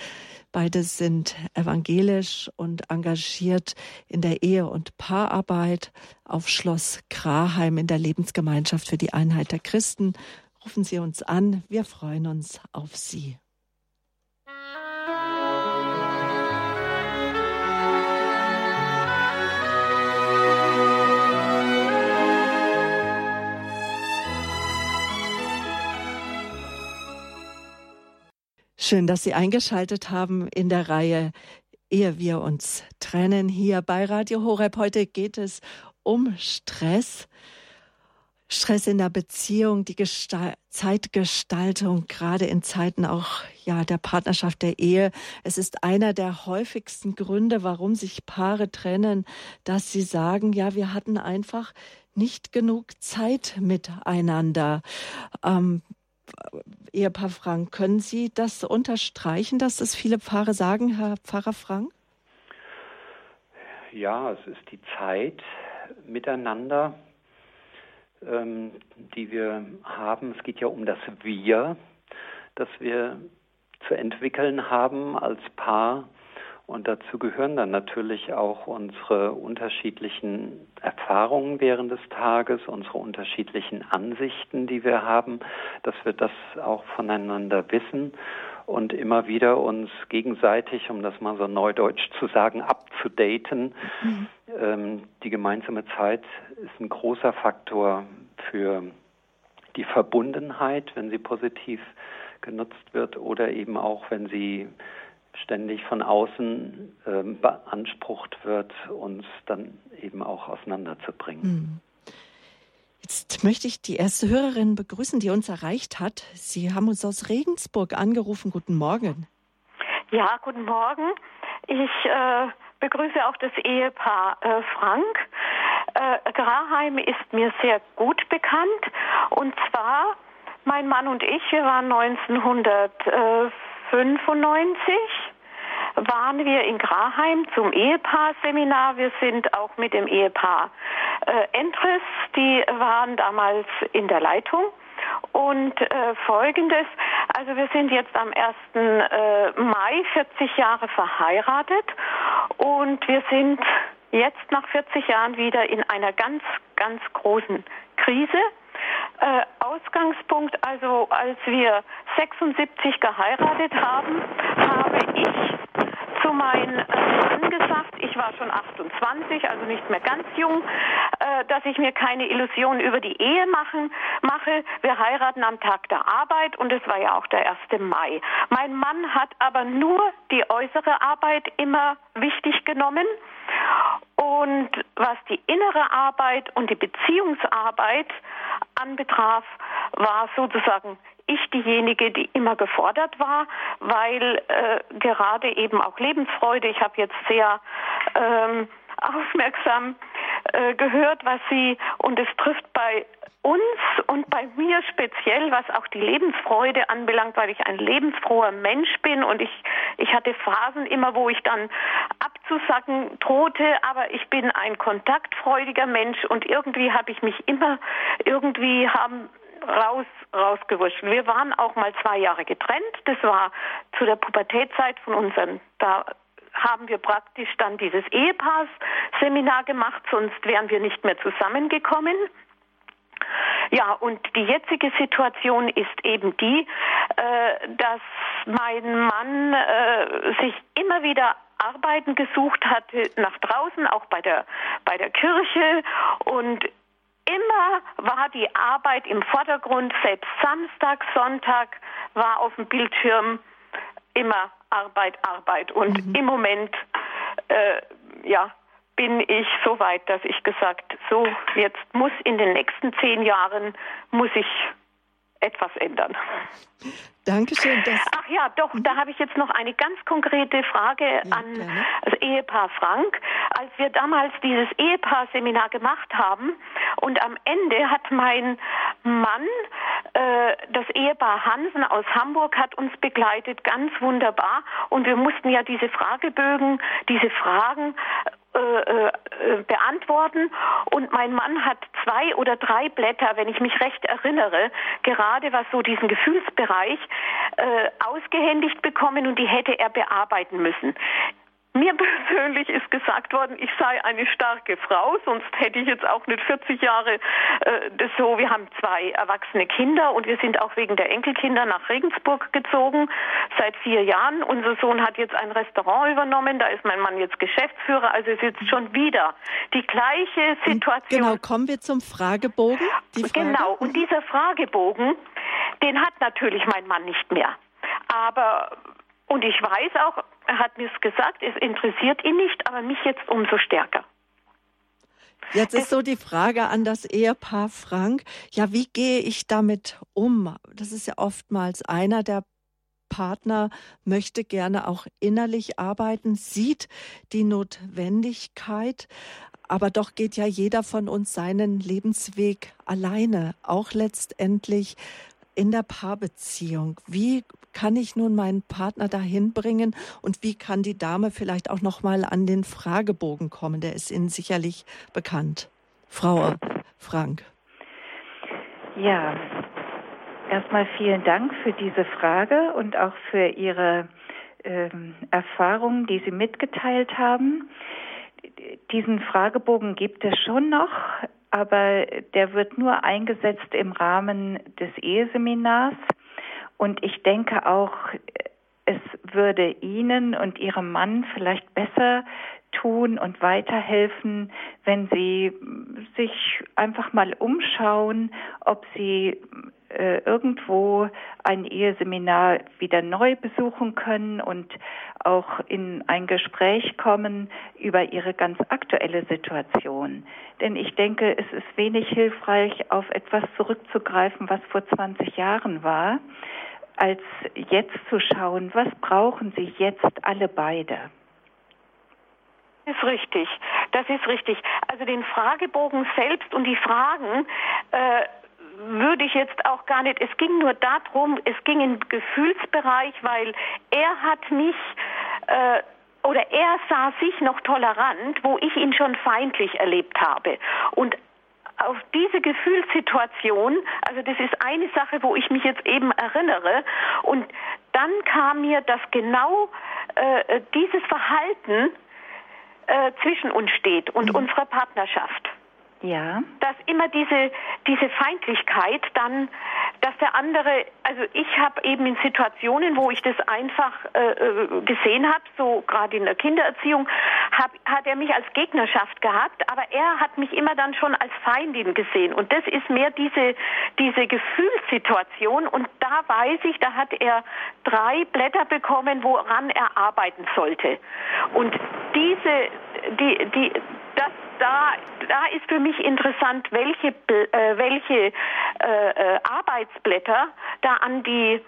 Beide sind evangelisch und engagiert in der Ehe- und Paararbeit auf Schloss Kraheim in der Lebensgemeinschaft für die Einheit der Christen Rufen Sie uns an, wir freuen uns auf Sie. Schön, dass Sie eingeschaltet haben in der Reihe Ehe wir uns trennen hier bei Radio Horeb. Heute geht es um Stress. Stress in der Beziehung, die Gestal Zeitgestaltung, gerade in Zeiten auch ja der Partnerschaft der Ehe. Es ist einer der häufigsten Gründe, warum sich Paare trennen, dass sie sagen, ja, wir hatten einfach nicht genug Zeit miteinander. Ähm, Ehepaar Frank, können Sie das unterstreichen, dass das viele Paare sagen, Herr Pfarrer Frank? Ja, es ist die Zeit miteinander ähm, die wir haben. Es geht ja um das Wir, das wir zu entwickeln haben als Paar. Und dazu gehören dann natürlich auch unsere unterschiedlichen Erfahrungen während des Tages, unsere unterschiedlichen Ansichten, die wir haben, dass wir das auch voneinander wissen und immer wieder uns gegenseitig, um das mal so neudeutsch zu sagen, abzudaten. Mhm. Ähm, die gemeinsame Zeit ist ein großer Faktor für die Verbundenheit, wenn sie positiv genutzt wird oder eben auch, wenn sie ständig von außen äh, beansprucht wird, uns dann eben auch auseinanderzubringen. Mhm. Jetzt möchte ich die erste Hörerin begrüßen, die uns erreicht hat. Sie haben uns aus Regensburg angerufen. Guten Morgen. Ja, guten Morgen. Ich äh, begrüße auch das Ehepaar äh, Frank. Äh, Graheim ist mir sehr gut bekannt. Und zwar, mein Mann und ich, wir waren 1995 waren wir in Graheim zum Ehepaar-Seminar. Wir sind auch mit dem Ehepaar äh, Entres, die waren damals in der Leitung. Und äh, folgendes, also wir sind jetzt am 1. Äh, Mai 40 Jahre verheiratet und wir sind jetzt nach 40 Jahren wieder in einer ganz, ganz großen Krise. Äh, Ausgangspunkt, also als wir 76 geheiratet haben, habe ich zu meinem Mann gesagt, ich war schon 28, also nicht mehr ganz jung, äh, dass ich mir keine Illusionen über die Ehe machen, mache. Wir heiraten am Tag der Arbeit und es war ja auch der 1. Mai. Mein Mann hat aber nur die äußere Arbeit immer wichtig genommen. Und was die innere Arbeit und die Beziehungsarbeit anbetraf, war sozusagen ich diejenige, die immer gefordert war, weil äh, gerade eben auch Lebensfreude, ich habe jetzt sehr ähm, aufmerksam äh, gehört, was sie, und es trifft bei uns und bei mir speziell, was auch die Lebensfreude anbelangt, weil ich ein lebensfroher Mensch bin und ich, ich hatte Phasen immer, wo ich dann abzusacken drohte, aber ich bin ein kontaktfreudiger Mensch und irgendwie habe ich mich immer, irgendwie haben raus, rausgewurscht. Wir waren auch mal zwei Jahre getrennt. Das war zu der Pubertätzeit von unseren, da haben wir praktisch dann dieses Ehepaars-Seminar gemacht, sonst wären wir nicht mehr zusammengekommen. Ja, und die jetzige Situation ist eben die, äh, dass mein Mann äh, sich immer wieder Arbeiten gesucht hatte nach draußen, auch bei der, bei der Kirche und immer war die Arbeit im Vordergrund, selbst Samstag, Sonntag war auf dem Bildschirm immer Arbeit, Arbeit. Und mhm. im Moment, äh, ja, bin ich so weit, dass ich gesagt, so jetzt muss in den nächsten zehn Jahren muss ich etwas ändern. Dankeschön. Ach ja, doch, da habe ich jetzt noch eine ganz konkrete Frage ja, an gerne. das Ehepaar Frank. Als wir damals dieses Ehepaar-Seminar gemacht haben und am Ende hat mein Mann, äh, das Ehepaar Hansen aus Hamburg, hat uns begleitet, ganz wunderbar. Und wir mussten ja diese Fragebögen, diese Fragen äh, äh, beantworten. Und mein Mann hat zwei oder drei Blätter, wenn ich mich recht erinnere, gerade was so diesen Gefühlsbereich äh, ausgehändigt bekommen und die hätte er bearbeiten müssen. Mir persönlich ist gesagt worden, ich sei eine starke Frau, sonst hätte ich jetzt auch nicht 40 Jahre äh, das so. Wir haben zwei erwachsene Kinder und wir sind auch wegen der Enkelkinder nach Regensburg gezogen seit vier Jahren. Unser Sohn hat jetzt ein Restaurant übernommen, da ist mein Mann jetzt Geschäftsführer, also ist jetzt schon wieder die gleiche Situation. Genau, kommen wir zum Fragebogen. Genau, und dieser Fragebogen, den hat natürlich mein Mann nicht mehr. Aber und ich weiß auch, er hat mir es gesagt, es interessiert ihn nicht, aber mich jetzt umso stärker. Jetzt ist so die Frage an das Ehepaar Frank. Ja, wie gehe ich damit um? Das ist ja oftmals einer der Partner möchte gerne auch innerlich arbeiten, sieht die Notwendigkeit, aber doch geht ja jeder von uns seinen Lebensweg alleine, auch letztendlich in der Paarbeziehung. Wie kann ich nun meinen Partner dahin bringen und wie kann die Dame vielleicht auch noch mal an den Fragebogen kommen? Der ist Ihnen sicherlich bekannt. Frau Frank. Ja, erstmal vielen Dank für diese Frage und auch für Ihre ähm, Erfahrungen, die Sie mitgeteilt haben. Diesen Fragebogen gibt es schon noch, aber der wird nur eingesetzt im Rahmen des Eheseminars. Und ich denke auch, es würde Ihnen und Ihrem Mann vielleicht besser tun und weiterhelfen, wenn Sie sich einfach mal umschauen, ob Sie äh, irgendwo ein Eheseminar wieder neu besuchen können und auch in ein Gespräch kommen über ihre ganz aktuelle Situation. Denn ich denke, es ist wenig hilfreich, auf etwas zurückzugreifen, was vor 20 Jahren war, als jetzt zu schauen, was brauchen sie jetzt alle beide. Das ist richtig. Das ist richtig. Also den Fragebogen selbst und die Fragen äh, würde ich jetzt auch gar nicht. Es ging nur darum, es ging im Gefühlsbereich, weil er hat mich äh, oder er sah sich noch tolerant, wo ich ihn schon feindlich erlebt habe. Und auf diese Gefühlssituation, also das ist eine Sache, wo ich mich jetzt eben erinnere. Und dann kam mir, dass genau äh, dieses Verhalten äh, zwischen uns steht und mhm. unserer Partnerschaft. Ja. Dass immer diese, diese Feindlichkeit dann, dass der andere, also ich habe eben in Situationen, wo ich das einfach äh, äh gesehen habe, so gerade in der Kindererziehung, hab, hat er mich als Gegnerschaft gehabt, aber er hat mich immer dann schon als Feindin gesehen. Und das ist mehr diese, diese Gefühlssituation. Und da weiß ich, da hat er drei Blätter bekommen, woran er arbeiten sollte. Und diese, die, die, das da, da ist für mich interessant, welche, äh, welche äh, äh, Arbeitsblätter da an die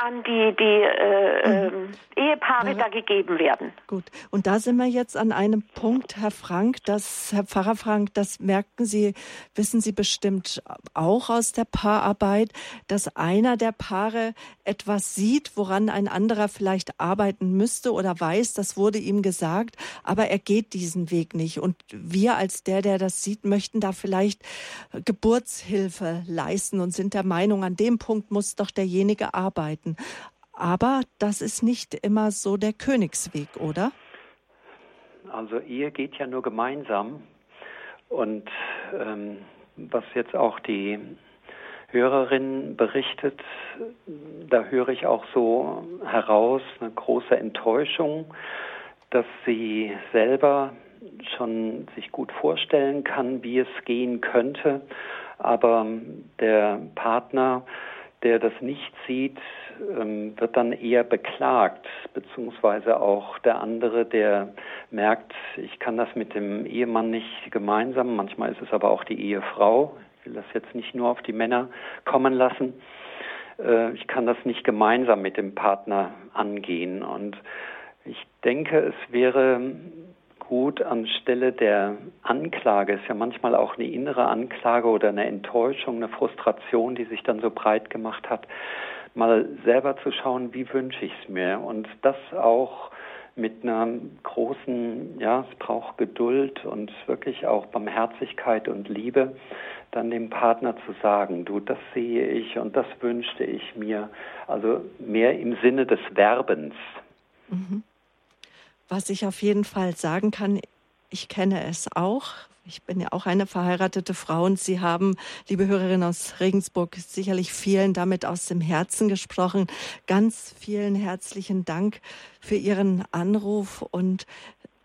an die, die äh, mhm. äh, Ehepaare ja. da gegeben werden. Gut, und da sind wir jetzt an einem Punkt, Herr Frank, das, Herr Pfarrer Frank, das merken Sie, wissen Sie bestimmt auch aus der Paararbeit, dass einer der Paare etwas sieht, woran ein anderer vielleicht arbeiten müsste oder weiß, das wurde ihm gesagt, aber er geht diesen Weg nicht. Und wir als der, der das sieht, möchten da vielleicht Geburtshilfe leisten und sind der Meinung, an dem Punkt muss doch derjenige arbeiten arbeiten. Aber das ist nicht immer so der Königsweg, oder? Also Ehe geht ja nur gemeinsam. Und ähm, was jetzt auch die Hörerin berichtet, da höre ich auch so heraus eine große Enttäuschung, dass sie selber schon sich gut vorstellen kann, wie es gehen könnte, aber der Partner, der das nicht sieht, ähm, wird dann eher beklagt, beziehungsweise auch der andere, der merkt, ich kann das mit dem Ehemann nicht gemeinsam, manchmal ist es aber auch die Ehefrau, ich will das jetzt nicht nur auf die Männer kommen lassen, äh, ich kann das nicht gemeinsam mit dem Partner angehen. Und ich denke, es wäre gut anstelle der Anklage, ist ja manchmal auch eine innere Anklage oder eine Enttäuschung, eine Frustration, die sich dann so breit gemacht hat, mal selber zu schauen, wie wünsche ich es mir und das auch mit einer großen, ja, es braucht Geduld und wirklich auch Barmherzigkeit und Liebe, dann dem Partner zu sagen, du, das sehe ich und das wünschte ich mir. Also mehr im Sinne des Werbens. Mhm. Was ich auf jeden Fall sagen kann, ich kenne es auch. Ich bin ja auch eine verheiratete Frau und Sie haben, liebe Hörerin aus Regensburg, sicherlich vielen damit aus dem Herzen gesprochen. Ganz vielen herzlichen Dank für Ihren Anruf und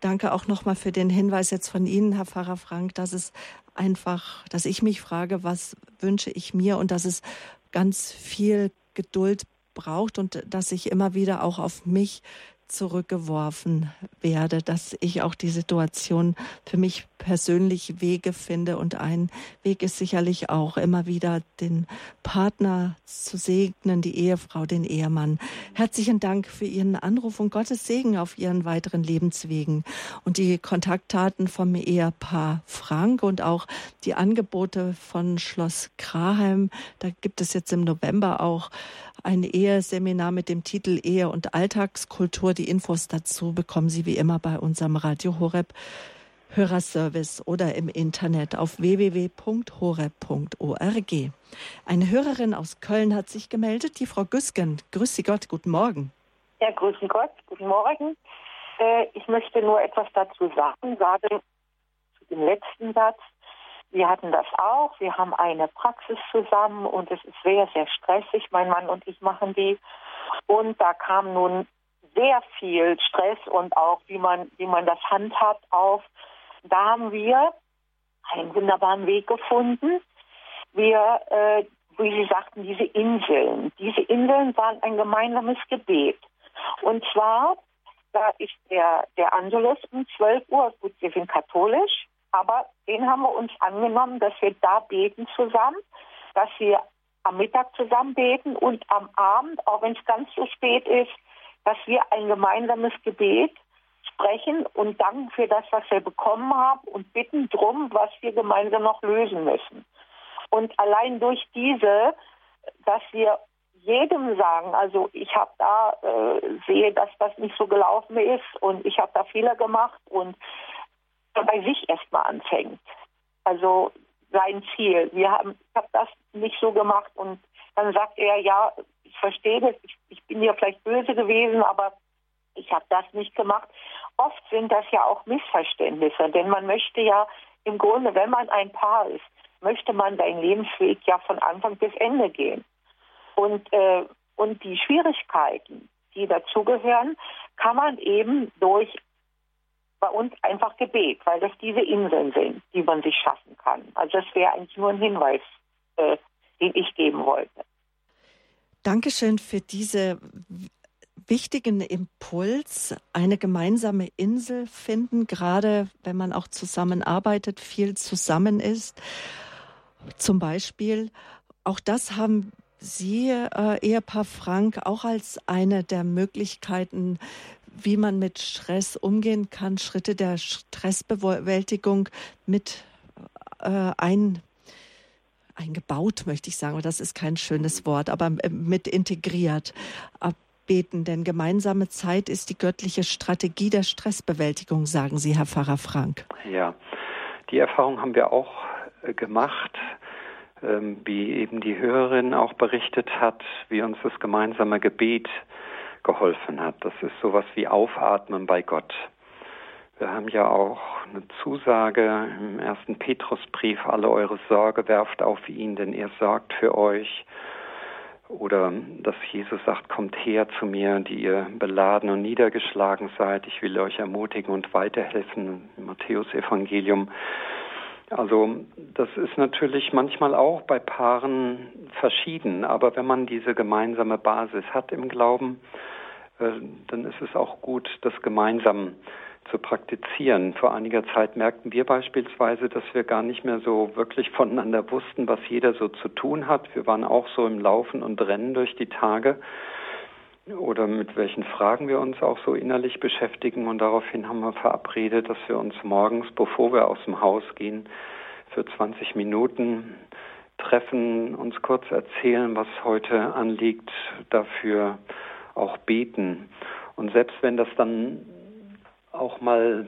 danke auch nochmal für den Hinweis jetzt von Ihnen, Herr Pfarrer Frank, dass es einfach, dass ich mich frage, was wünsche ich mir und dass es ganz viel Geduld braucht und dass ich immer wieder auch auf mich zurückgeworfen werde, dass ich auch die Situation für mich persönlich Wege finde. Und ein Weg ist sicherlich auch immer wieder den Partner zu segnen, die Ehefrau, den Ehemann. Herzlichen Dank für Ihren Anruf und Gottes Segen auf Ihren weiteren Lebenswegen. Und die Kontaktdaten vom Ehepaar Frank und auch die Angebote von Schloss Kraheim. Da gibt es jetzt im November auch ein Eheseminar mit dem Titel Ehe und Alltagskultur. Die Infos dazu bekommen Sie wie immer bei unserem Radio Horeb Hörerservice oder im Internet auf www.horeb.org. Eine Hörerin aus Köln hat sich gemeldet, die Frau Güsken. Grüß Sie Gott, guten Morgen. Ja, grüßen Gott, guten Morgen. Äh, ich möchte nur etwas dazu sagen, sagen zu dem letzten Satz. Wir hatten das auch. Wir haben eine Praxis zusammen und es ist sehr, sehr stressig. Mein Mann und ich machen die. Und da kam nun sehr viel Stress und auch, wie man, wie man das handhabt, auf. Da haben wir einen wunderbaren Weg gefunden. Wir, äh, wie Sie sagten, diese Inseln. Diese Inseln waren ein gemeinsames Gebet. Und zwar, da ist der, der Angelus um 12 Uhr, gut, wir sind katholisch, aber den haben wir uns angenommen, dass wir da beten zusammen, dass wir am Mittag zusammen beten und am Abend, auch wenn es ganz so spät ist, dass wir ein gemeinsames Gebet sprechen und danken für das, was wir bekommen haben und bitten drum, was wir gemeinsam noch lösen müssen. Und allein durch diese, dass wir jedem sagen, also ich habe da äh, sehe, dass das nicht so gelaufen ist und ich habe da Fehler gemacht und bei sich erstmal anfängt. Also sein Ziel. Wir haben, ich habe das nicht so gemacht und dann sagt er, ja, ich verstehe das, ich, ich bin ja vielleicht böse gewesen, aber ich habe das nicht gemacht. Oft sind das ja auch Missverständnisse, denn man möchte ja im Grunde, wenn man ein Paar ist, möchte man seinen Lebensweg ja von Anfang bis Ende gehen. Und, äh, und die Schwierigkeiten, die dazugehören, kann man eben durch bei uns einfach Gebet, weil das diese Inseln sind, die man sich schaffen kann. Also das wäre eigentlich nur ein Hinweis, äh, den ich geben wollte. Dankeschön für diese wichtigen Impuls, eine gemeinsame Insel finden, gerade wenn man auch zusammenarbeitet, viel zusammen ist. Zum Beispiel, auch das haben Sie, äh, Ehepaar Frank, auch als eine der Möglichkeiten, wie man mit Stress umgehen kann, Schritte der Stressbewältigung mit äh, ein, eingebaut, möchte ich sagen. Das ist kein schönes Wort, aber äh, mit integriert. Beten, denn gemeinsame Zeit ist die göttliche Strategie der Stressbewältigung, sagen Sie, Herr Pfarrer Frank. Ja, die Erfahrung haben wir auch äh, gemacht. Ähm, wie eben die Hörerin auch berichtet hat, wie uns das gemeinsame Gebet geholfen hat. Das ist sowas wie Aufatmen bei Gott. Wir haben ja auch eine Zusage im ersten Petrusbrief, alle eure Sorge werft auf ihn, denn er sorgt für euch. Oder dass Jesus sagt, kommt her zu mir, die ihr beladen und niedergeschlagen seid. Ich will euch ermutigen und weiterhelfen. Matthäus Evangelium also das ist natürlich manchmal auch bei Paaren verschieden, aber wenn man diese gemeinsame Basis hat im Glauben, dann ist es auch gut, das gemeinsam zu praktizieren. Vor einiger Zeit merkten wir beispielsweise, dass wir gar nicht mehr so wirklich voneinander wussten, was jeder so zu tun hat. Wir waren auch so im Laufen und Rennen durch die Tage oder mit welchen Fragen wir uns auch so innerlich beschäftigen. Und daraufhin haben wir verabredet, dass wir uns morgens, bevor wir aus dem Haus gehen, für 20 Minuten treffen, uns kurz erzählen, was heute anliegt, dafür auch beten. Und selbst wenn das dann auch mal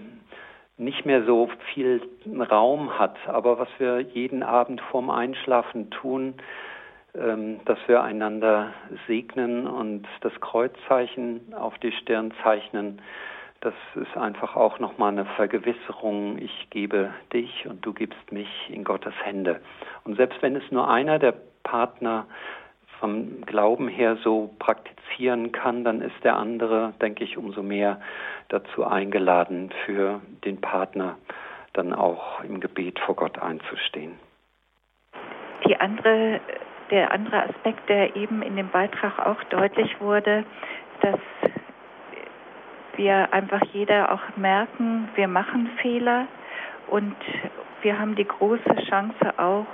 nicht mehr so viel Raum hat, aber was wir jeden Abend vorm Einschlafen tun, ähm, dass wir einander segnen und das Kreuzzeichen auf die Stirn zeichnen. Das ist einfach auch nochmal eine Vergewisserung. Ich gebe dich und du gibst mich in Gottes Hände. Und selbst wenn es nur einer der Partner vom Glauben her so praktizieren kann, dann ist der andere, denke ich, umso mehr dazu eingeladen, für den Partner dann auch im Gebet vor Gott einzustehen. Die andere der andere Aspekt, der eben in dem Beitrag auch deutlich wurde, dass wir einfach jeder auch merken, wir machen Fehler und wir haben die große Chance auch,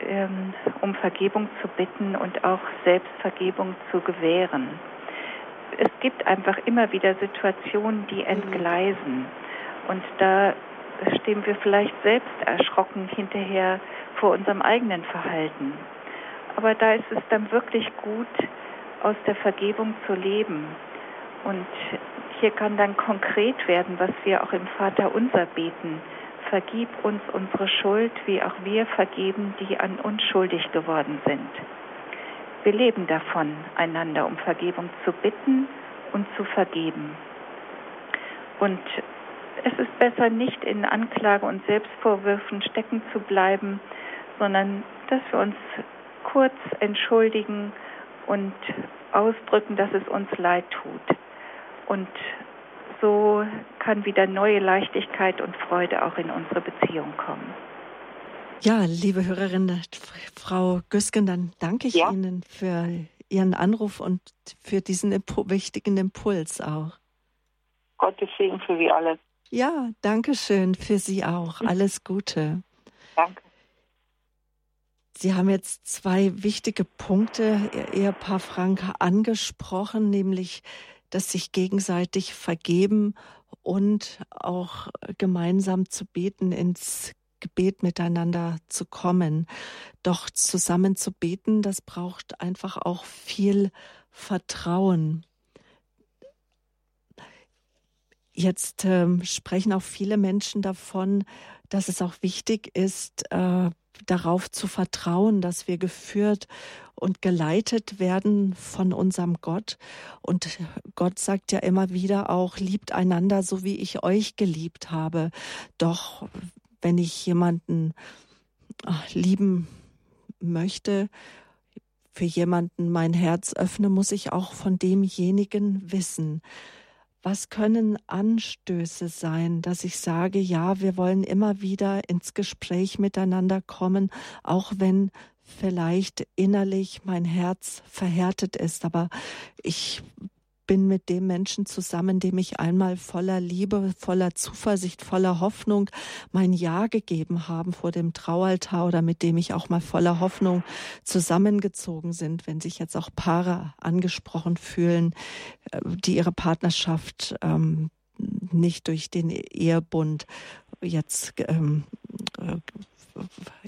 ähm, um Vergebung zu bitten und auch Selbstvergebung zu gewähren. Es gibt einfach immer wieder Situationen, die entgleisen. Und da stehen wir vielleicht selbst erschrocken hinterher vor unserem eigenen Verhalten. Aber da ist es dann wirklich gut, aus der Vergebung zu leben. Und hier kann dann konkret werden, was wir auch im Vater unser beten. Vergib uns unsere Schuld, wie auch wir vergeben, die an uns schuldig geworden sind. Wir leben davon, einander um Vergebung zu bitten und zu vergeben. Und es ist besser, nicht in Anklage und Selbstvorwürfen stecken zu bleiben, sondern dass wir uns kurz entschuldigen und ausdrücken, dass es uns leid tut. Und so kann wieder neue Leichtigkeit und Freude auch in unsere Beziehung kommen. Ja, liebe Hörerin, Frau Güsken, dann danke ich ja. Ihnen für Ihren Anruf und für diesen wichtigen Impuls auch. Gottes Segen für Sie alle. Ja, danke schön für Sie auch. Alles Gute. Danke. Sie haben jetzt zwei wichtige Punkte, Ihr Ehepaar Frank, angesprochen, nämlich das sich gegenseitig vergeben und auch gemeinsam zu beten ins Gebet miteinander zu kommen. Doch zusammen zu beten, das braucht einfach auch viel Vertrauen. Jetzt äh, sprechen auch viele Menschen davon, dass es auch wichtig ist, äh, darauf zu vertrauen, dass wir geführt und geleitet werden von unserem Gott. Und Gott sagt ja immer wieder auch, liebt einander, so wie ich euch geliebt habe. Doch wenn ich jemanden lieben möchte, für jemanden mein Herz öffne, muss ich auch von demjenigen wissen. Was können Anstöße sein, dass ich sage, ja, wir wollen immer wieder ins Gespräch miteinander kommen, auch wenn vielleicht innerlich mein Herz verhärtet ist, aber ich bin mit dem Menschen zusammen, dem ich einmal voller Liebe, voller Zuversicht, voller Hoffnung mein Ja gegeben haben vor dem Traualtar oder mit dem ich auch mal voller Hoffnung zusammengezogen sind, wenn sich jetzt auch Paare angesprochen fühlen, äh, die ihre Partnerschaft ähm, nicht durch den Ehebund jetzt ähm, äh,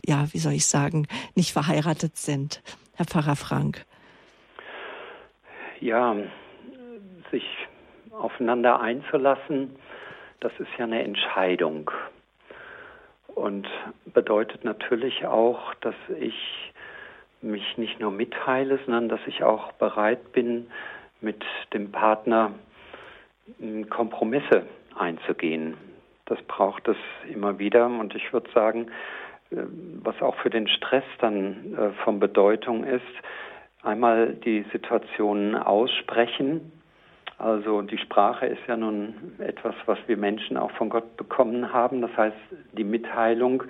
ja, wie soll ich sagen, nicht verheiratet sind. Herr Pfarrer Frank. Ja, sich aufeinander einzulassen, das ist ja eine Entscheidung und bedeutet natürlich auch, dass ich mich nicht nur mitteile, sondern dass ich auch bereit bin, mit dem Partner Kompromisse einzugehen. Das braucht es immer wieder und ich würde sagen, äh, was auch für den Stress dann äh, von Bedeutung ist, einmal die Situationen aussprechen, also die Sprache ist ja nun etwas, was wir Menschen auch von Gott bekommen haben. Das heißt, die Mitteilung,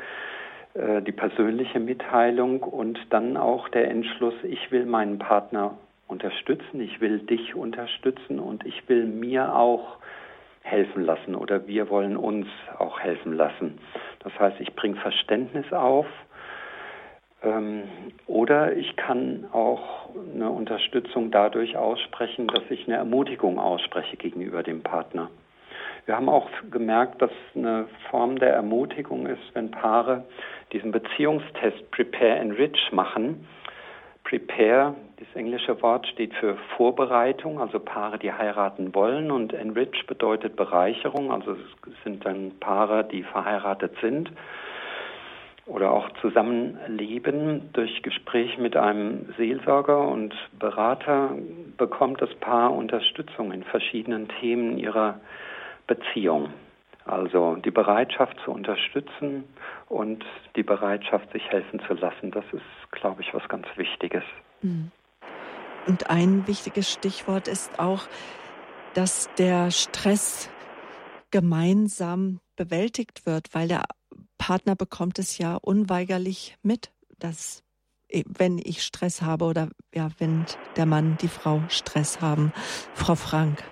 äh, die persönliche Mitteilung und dann auch der Entschluss, ich will meinen Partner unterstützen, ich will dich unterstützen und ich will mir auch helfen lassen oder wir wollen uns auch helfen lassen. Das heißt, ich bringe Verständnis auf oder ich kann auch eine Unterstützung dadurch aussprechen, dass ich eine Ermutigung ausspreche gegenüber dem Partner. Wir haben auch gemerkt, dass eine Form der Ermutigung ist, wenn Paare diesen Beziehungstest Prepare Enrich machen. Prepare, das englische Wort steht für Vorbereitung, also Paare, die heiraten wollen, und Enrich bedeutet Bereicherung, also es sind dann Paare, die verheiratet sind oder auch Zusammenleben durch Gespräch mit einem Seelsorger und Berater bekommt das Paar Unterstützung in verschiedenen Themen ihrer Beziehung. Also die Bereitschaft zu unterstützen und die Bereitschaft, sich helfen zu lassen, das ist, glaube ich, was ganz Wichtiges. Mhm. Und ein wichtiges Stichwort ist auch, dass der Stress gemeinsam bewältigt wird, weil der Partner bekommt es ja unweigerlich mit, dass wenn ich Stress habe oder ja, wenn der Mann, die Frau Stress haben. Frau Frank.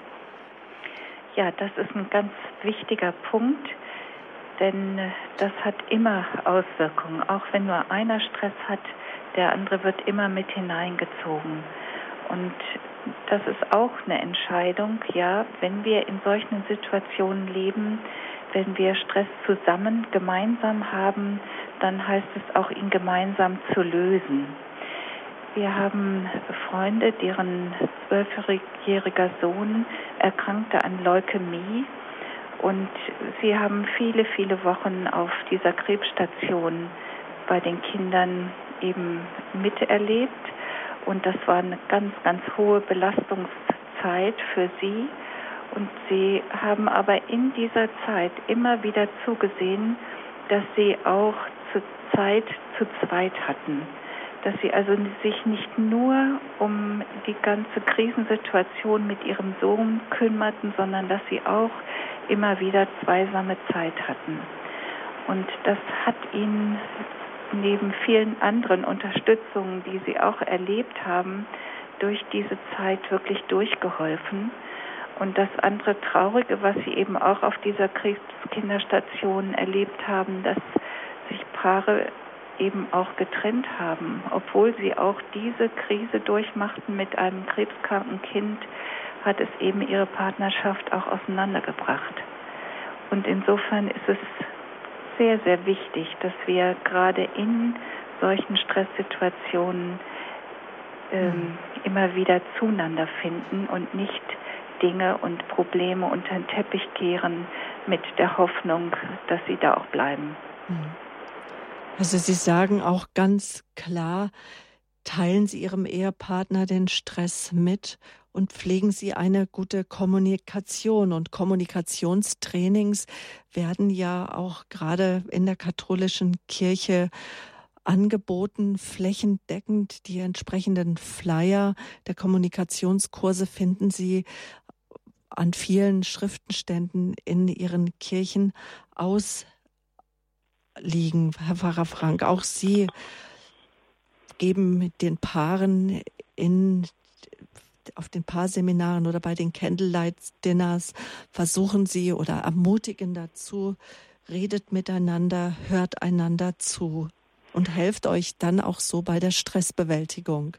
Ja, das ist ein ganz wichtiger Punkt, denn das hat immer Auswirkungen. Auch wenn nur einer Stress hat, der andere wird immer mit hineingezogen. Und das ist auch eine Entscheidung, ja, wenn wir in solchen Situationen leben, wenn wir Stress zusammen, gemeinsam haben, dann heißt es auch, ihn gemeinsam zu lösen. Wir haben Freunde, deren zwölfjähriger Sohn erkrankte an Leukämie. Und sie haben viele, viele Wochen auf dieser Krebsstation bei den Kindern eben miterlebt. Und das war eine ganz, ganz hohe Belastungszeit Zeit für sie und sie haben aber in dieser Zeit immer wieder zugesehen, dass sie auch zur Zeit zu zweit hatten. Dass sie also sich nicht nur um die ganze Krisensituation mit ihrem Sohn kümmerten, sondern dass sie auch immer wieder zweisame Zeit hatten. Und das hat ihnen neben vielen anderen Unterstützungen, die sie auch erlebt haben, durch diese Zeit wirklich durchgeholfen. Und das andere Traurige, was sie eben auch auf dieser Kriegskinderstation erlebt haben, dass sich Paare eben auch getrennt haben, obwohl sie auch diese Krise durchmachten mit einem krebskranken Kind, hat es eben ihre Partnerschaft auch auseinandergebracht. Und insofern ist es sehr, sehr wichtig, dass wir gerade in solchen Stresssituationen ähm, mhm. immer wieder zueinander finden und nicht Dinge und Probleme unter den Teppich kehren mit der Hoffnung, dass sie da auch bleiben. Mhm. Also Sie sagen auch ganz klar, teilen Sie Ihrem Ehepartner den Stress mit und pflegen Sie eine gute Kommunikation. Und Kommunikationstrainings werden ja auch gerade in der katholischen Kirche angeboten, flächendeckend. Die entsprechenden Flyer der Kommunikationskurse finden Sie an vielen Schriftenständen in Ihren Kirchen ausliegen. Herr Pfarrer Frank, auch Sie geben den Paaren in auf den Paarseminaren oder bei den Candlelight Dinners versuchen Sie oder ermutigen dazu, redet miteinander, hört einander zu und helft euch dann auch so bei der Stressbewältigung.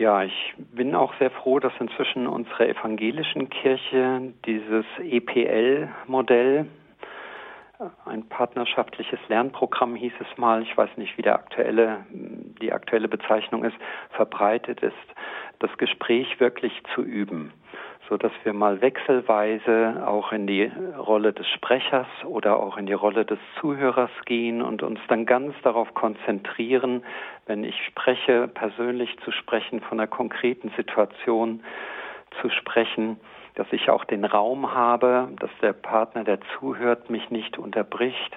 Ja, ich bin auch sehr froh, dass inzwischen unsere evangelischen Kirche dieses EPL-Modell ein partnerschaftliches Lernprogramm hieß es mal, ich weiß nicht, wie der aktuelle, die aktuelle Bezeichnung ist, verbreitet ist, das Gespräch wirklich zu üben, so dass wir mal wechselweise auch in die Rolle des Sprechers oder auch in die Rolle des Zuhörers gehen und uns dann ganz darauf konzentrieren, wenn ich spreche, persönlich zu sprechen, von einer konkreten Situation zu sprechen, dass ich auch den Raum habe, dass der Partner, der zuhört, mich nicht unterbricht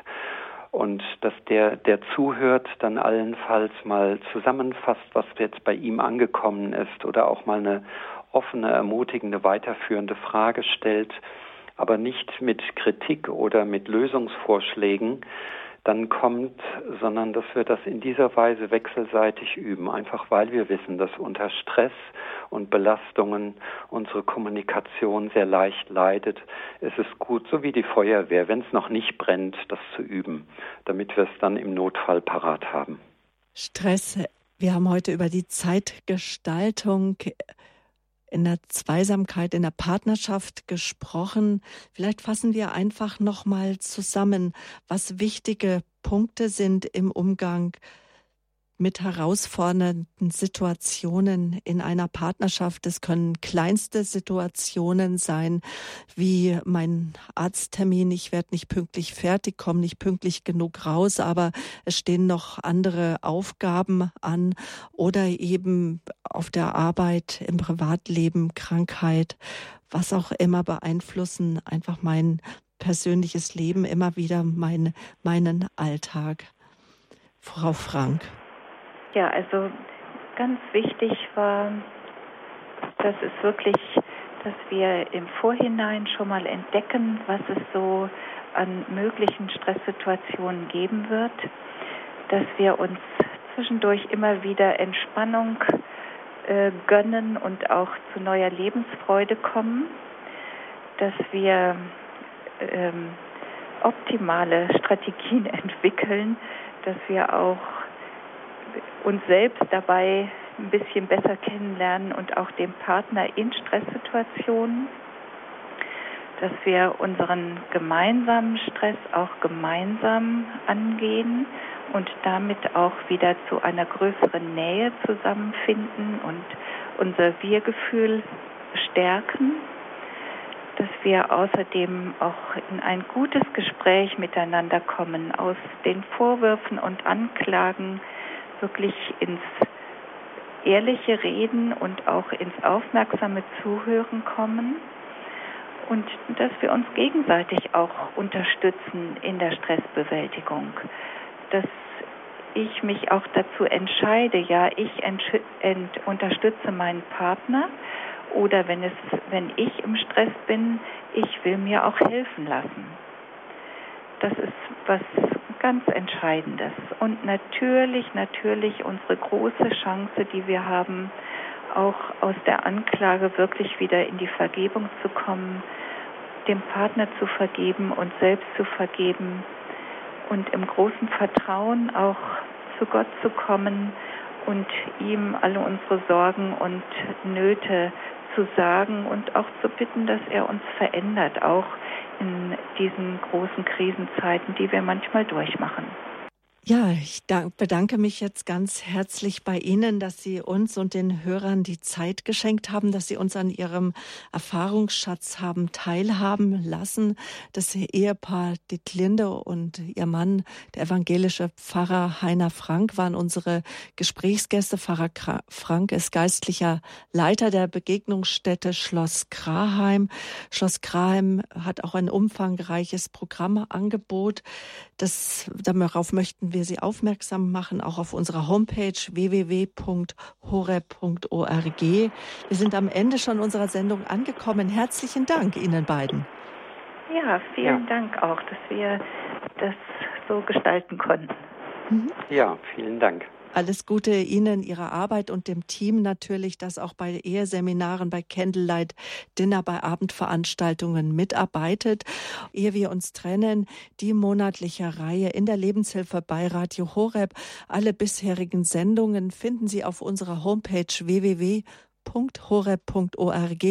und dass der, der zuhört, dann allenfalls mal zusammenfasst, was jetzt bei ihm angekommen ist oder auch mal eine offene, ermutigende, weiterführende Frage stellt, aber nicht mit Kritik oder mit Lösungsvorschlägen, dann kommt, sondern dass wir das in dieser Weise wechselseitig üben, einfach weil wir wissen, dass unter Stress und Belastungen unsere Kommunikation sehr leicht leidet. Es ist gut, so wie die Feuerwehr, wenn es noch nicht brennt, das zu üben, damit wir es dann im Notfall parat haben. Stress. Wir haben heute über die Zeitgestaltung in der Zweisamkeit, in der Partnerschaft gesprochen. Vielleicht fassen wir einfach noch mal zusammen, was wichtige Punkte sind im Umgang mit herausfordernden Situationen in einer Partnerschaft. Es können kleinste Situationen sein, wie mein Arzttermin, ich werde nicht pünktlich fertig, komme nicht pünktlich genug raus, aber es stehen noch andere Aufgaben an oder eben auf der Arbeit, im Privatleben, Krankheit, was auch immer beeinflussen einfach mein persönliches Leben, immer wieder mein, meinen Alltag. Frau Frank. Ja, also ganz wichtig war, dass es wirklich, dass wir im Vorhinein schon mal entdecken, was es so an möglichen Stresssituationen geben wird, dass wir uns zwischendurch immer wieder Entspannung äh, gönnen und auch zu neuer Lebensfreude kommen, dass wir ähm, optimale Strategien entwickeln, dass wir auch uns selbst dabei ein bisschen besser kennenlernen und auch den Partner in Stresssituationen, dass wir unseren gemeinsamen Stress auch gemeinsam angehen und damit auch wieder zu einer größeren Nähe zusammenfinden und unser Wir-Gefühl stärken, dass wir außerdem auch in ein gutes Gespräch miteinander kommen, aus den Vorwürfen und Anklagen wirklich ins ehrliche Reden und auch ins aufmerksame Zuhören kommen und dass wir uns gegenseitig auch unterstützen in der Stressbewältigung. Dass ich mich auch dazu entscheide, ja, ich unterstütze meinen Partner oder wenn es, wenn ich im Stress bin, ich will mir auch helfen lassen. Das ist was ganz Entscheidendes. Und natürlich, natürlich unsere große Chance, die wir haben, auch aus der Anklage wirklich wieder in die Vergebung zu kommen, dem Partner zu vergeben und selbst zu vergeben und im großen Vertrauen auch zu Gott zu kommen und ihm alle unsere Sorgen und Nöte zu sagen und auch zu bitten, dass er uns verändert, auch in diesen großen Krisenzeiten, die wir manchmal durchmachen. Ja, ich bedanke mich jetzt ganz herzlich bei Ihnen, dass Sie uns und den Hörern die Zeit geschenkt haben, dass Sie uns an Ihrem Erfahrungsschatz haben teilhaben lassen. Das Ehepaar Dietlinde und ihr Mann, der evangelische Pfarrer Heiner Frank, waren unsere Gesprächsgäste. Pfarrer Frank ist geistlicher Leiter der Begegnungsstätte Schloss Kraheim. Schloss Kraheim hat auch ein umfangreiches Programmangebot. Das, darauf möchten wir Sie aufmerksam machen, auch auf unserer Homepage www.hore.org. Wir sind am Ende schon unserer Sendung angekommen. Herzlichen Dank Ihnen beiden. Ja, vielen ja. Dank auch, dass wir das so gestalten konnten. Mhm. Ja, vielen Dank. Alles Gute Ihnen, Ihrer Arbeit und dem Team natürlich, das auch bei Eheseminaren, bei Candlelight Dinner, bei Abendveranstaltungen mitarbeitet. Ehe wir uns trennen, die monatliche Reihe in der Lebenshilfe bei Radio Horeb. Alle bisherigen Sendungen finden Sie auf unserer Homepage www horeb.org.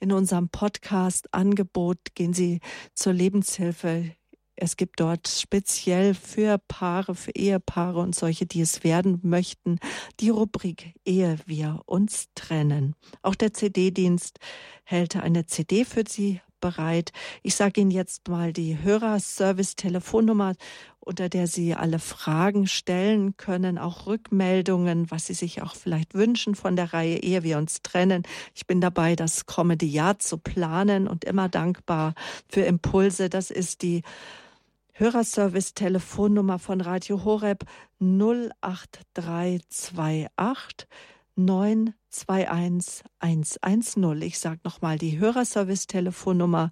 In unserem Podcast-Angebot gehen Sie zur Lebenshilfe es gibt dort speziell für Paare, für Ehepaare und solche, die es werden möchten, die Rubrik Ehe wir uns trennen. Auch der CD-Dienst hält eine CD für Sie bereit. Ich sage Ihnen jetzt mal die Hörerservice-Telefonnummer, unter der Sie alle Fragen stellen können, auch Rückmeldungen, was Sie sich auch vielleicht wünschen von der Reihe, ehe wir uns trennen. Ich bin dabei, das kommende Jahr zu planen und immer dankbar für Impulse. Das ist die Hörerservice-Telefonnummer von Radio Horeb 08328 921 110. Ich sage nochmal die Hörerservice-Telefonnummer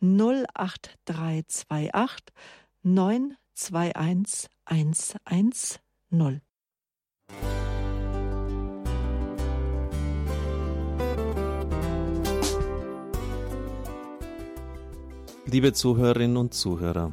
08328 921 110. Liebe Zuhörerinnen und Zuhörer,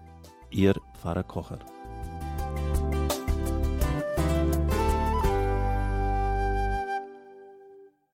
Ihr Pfarrer Kocher.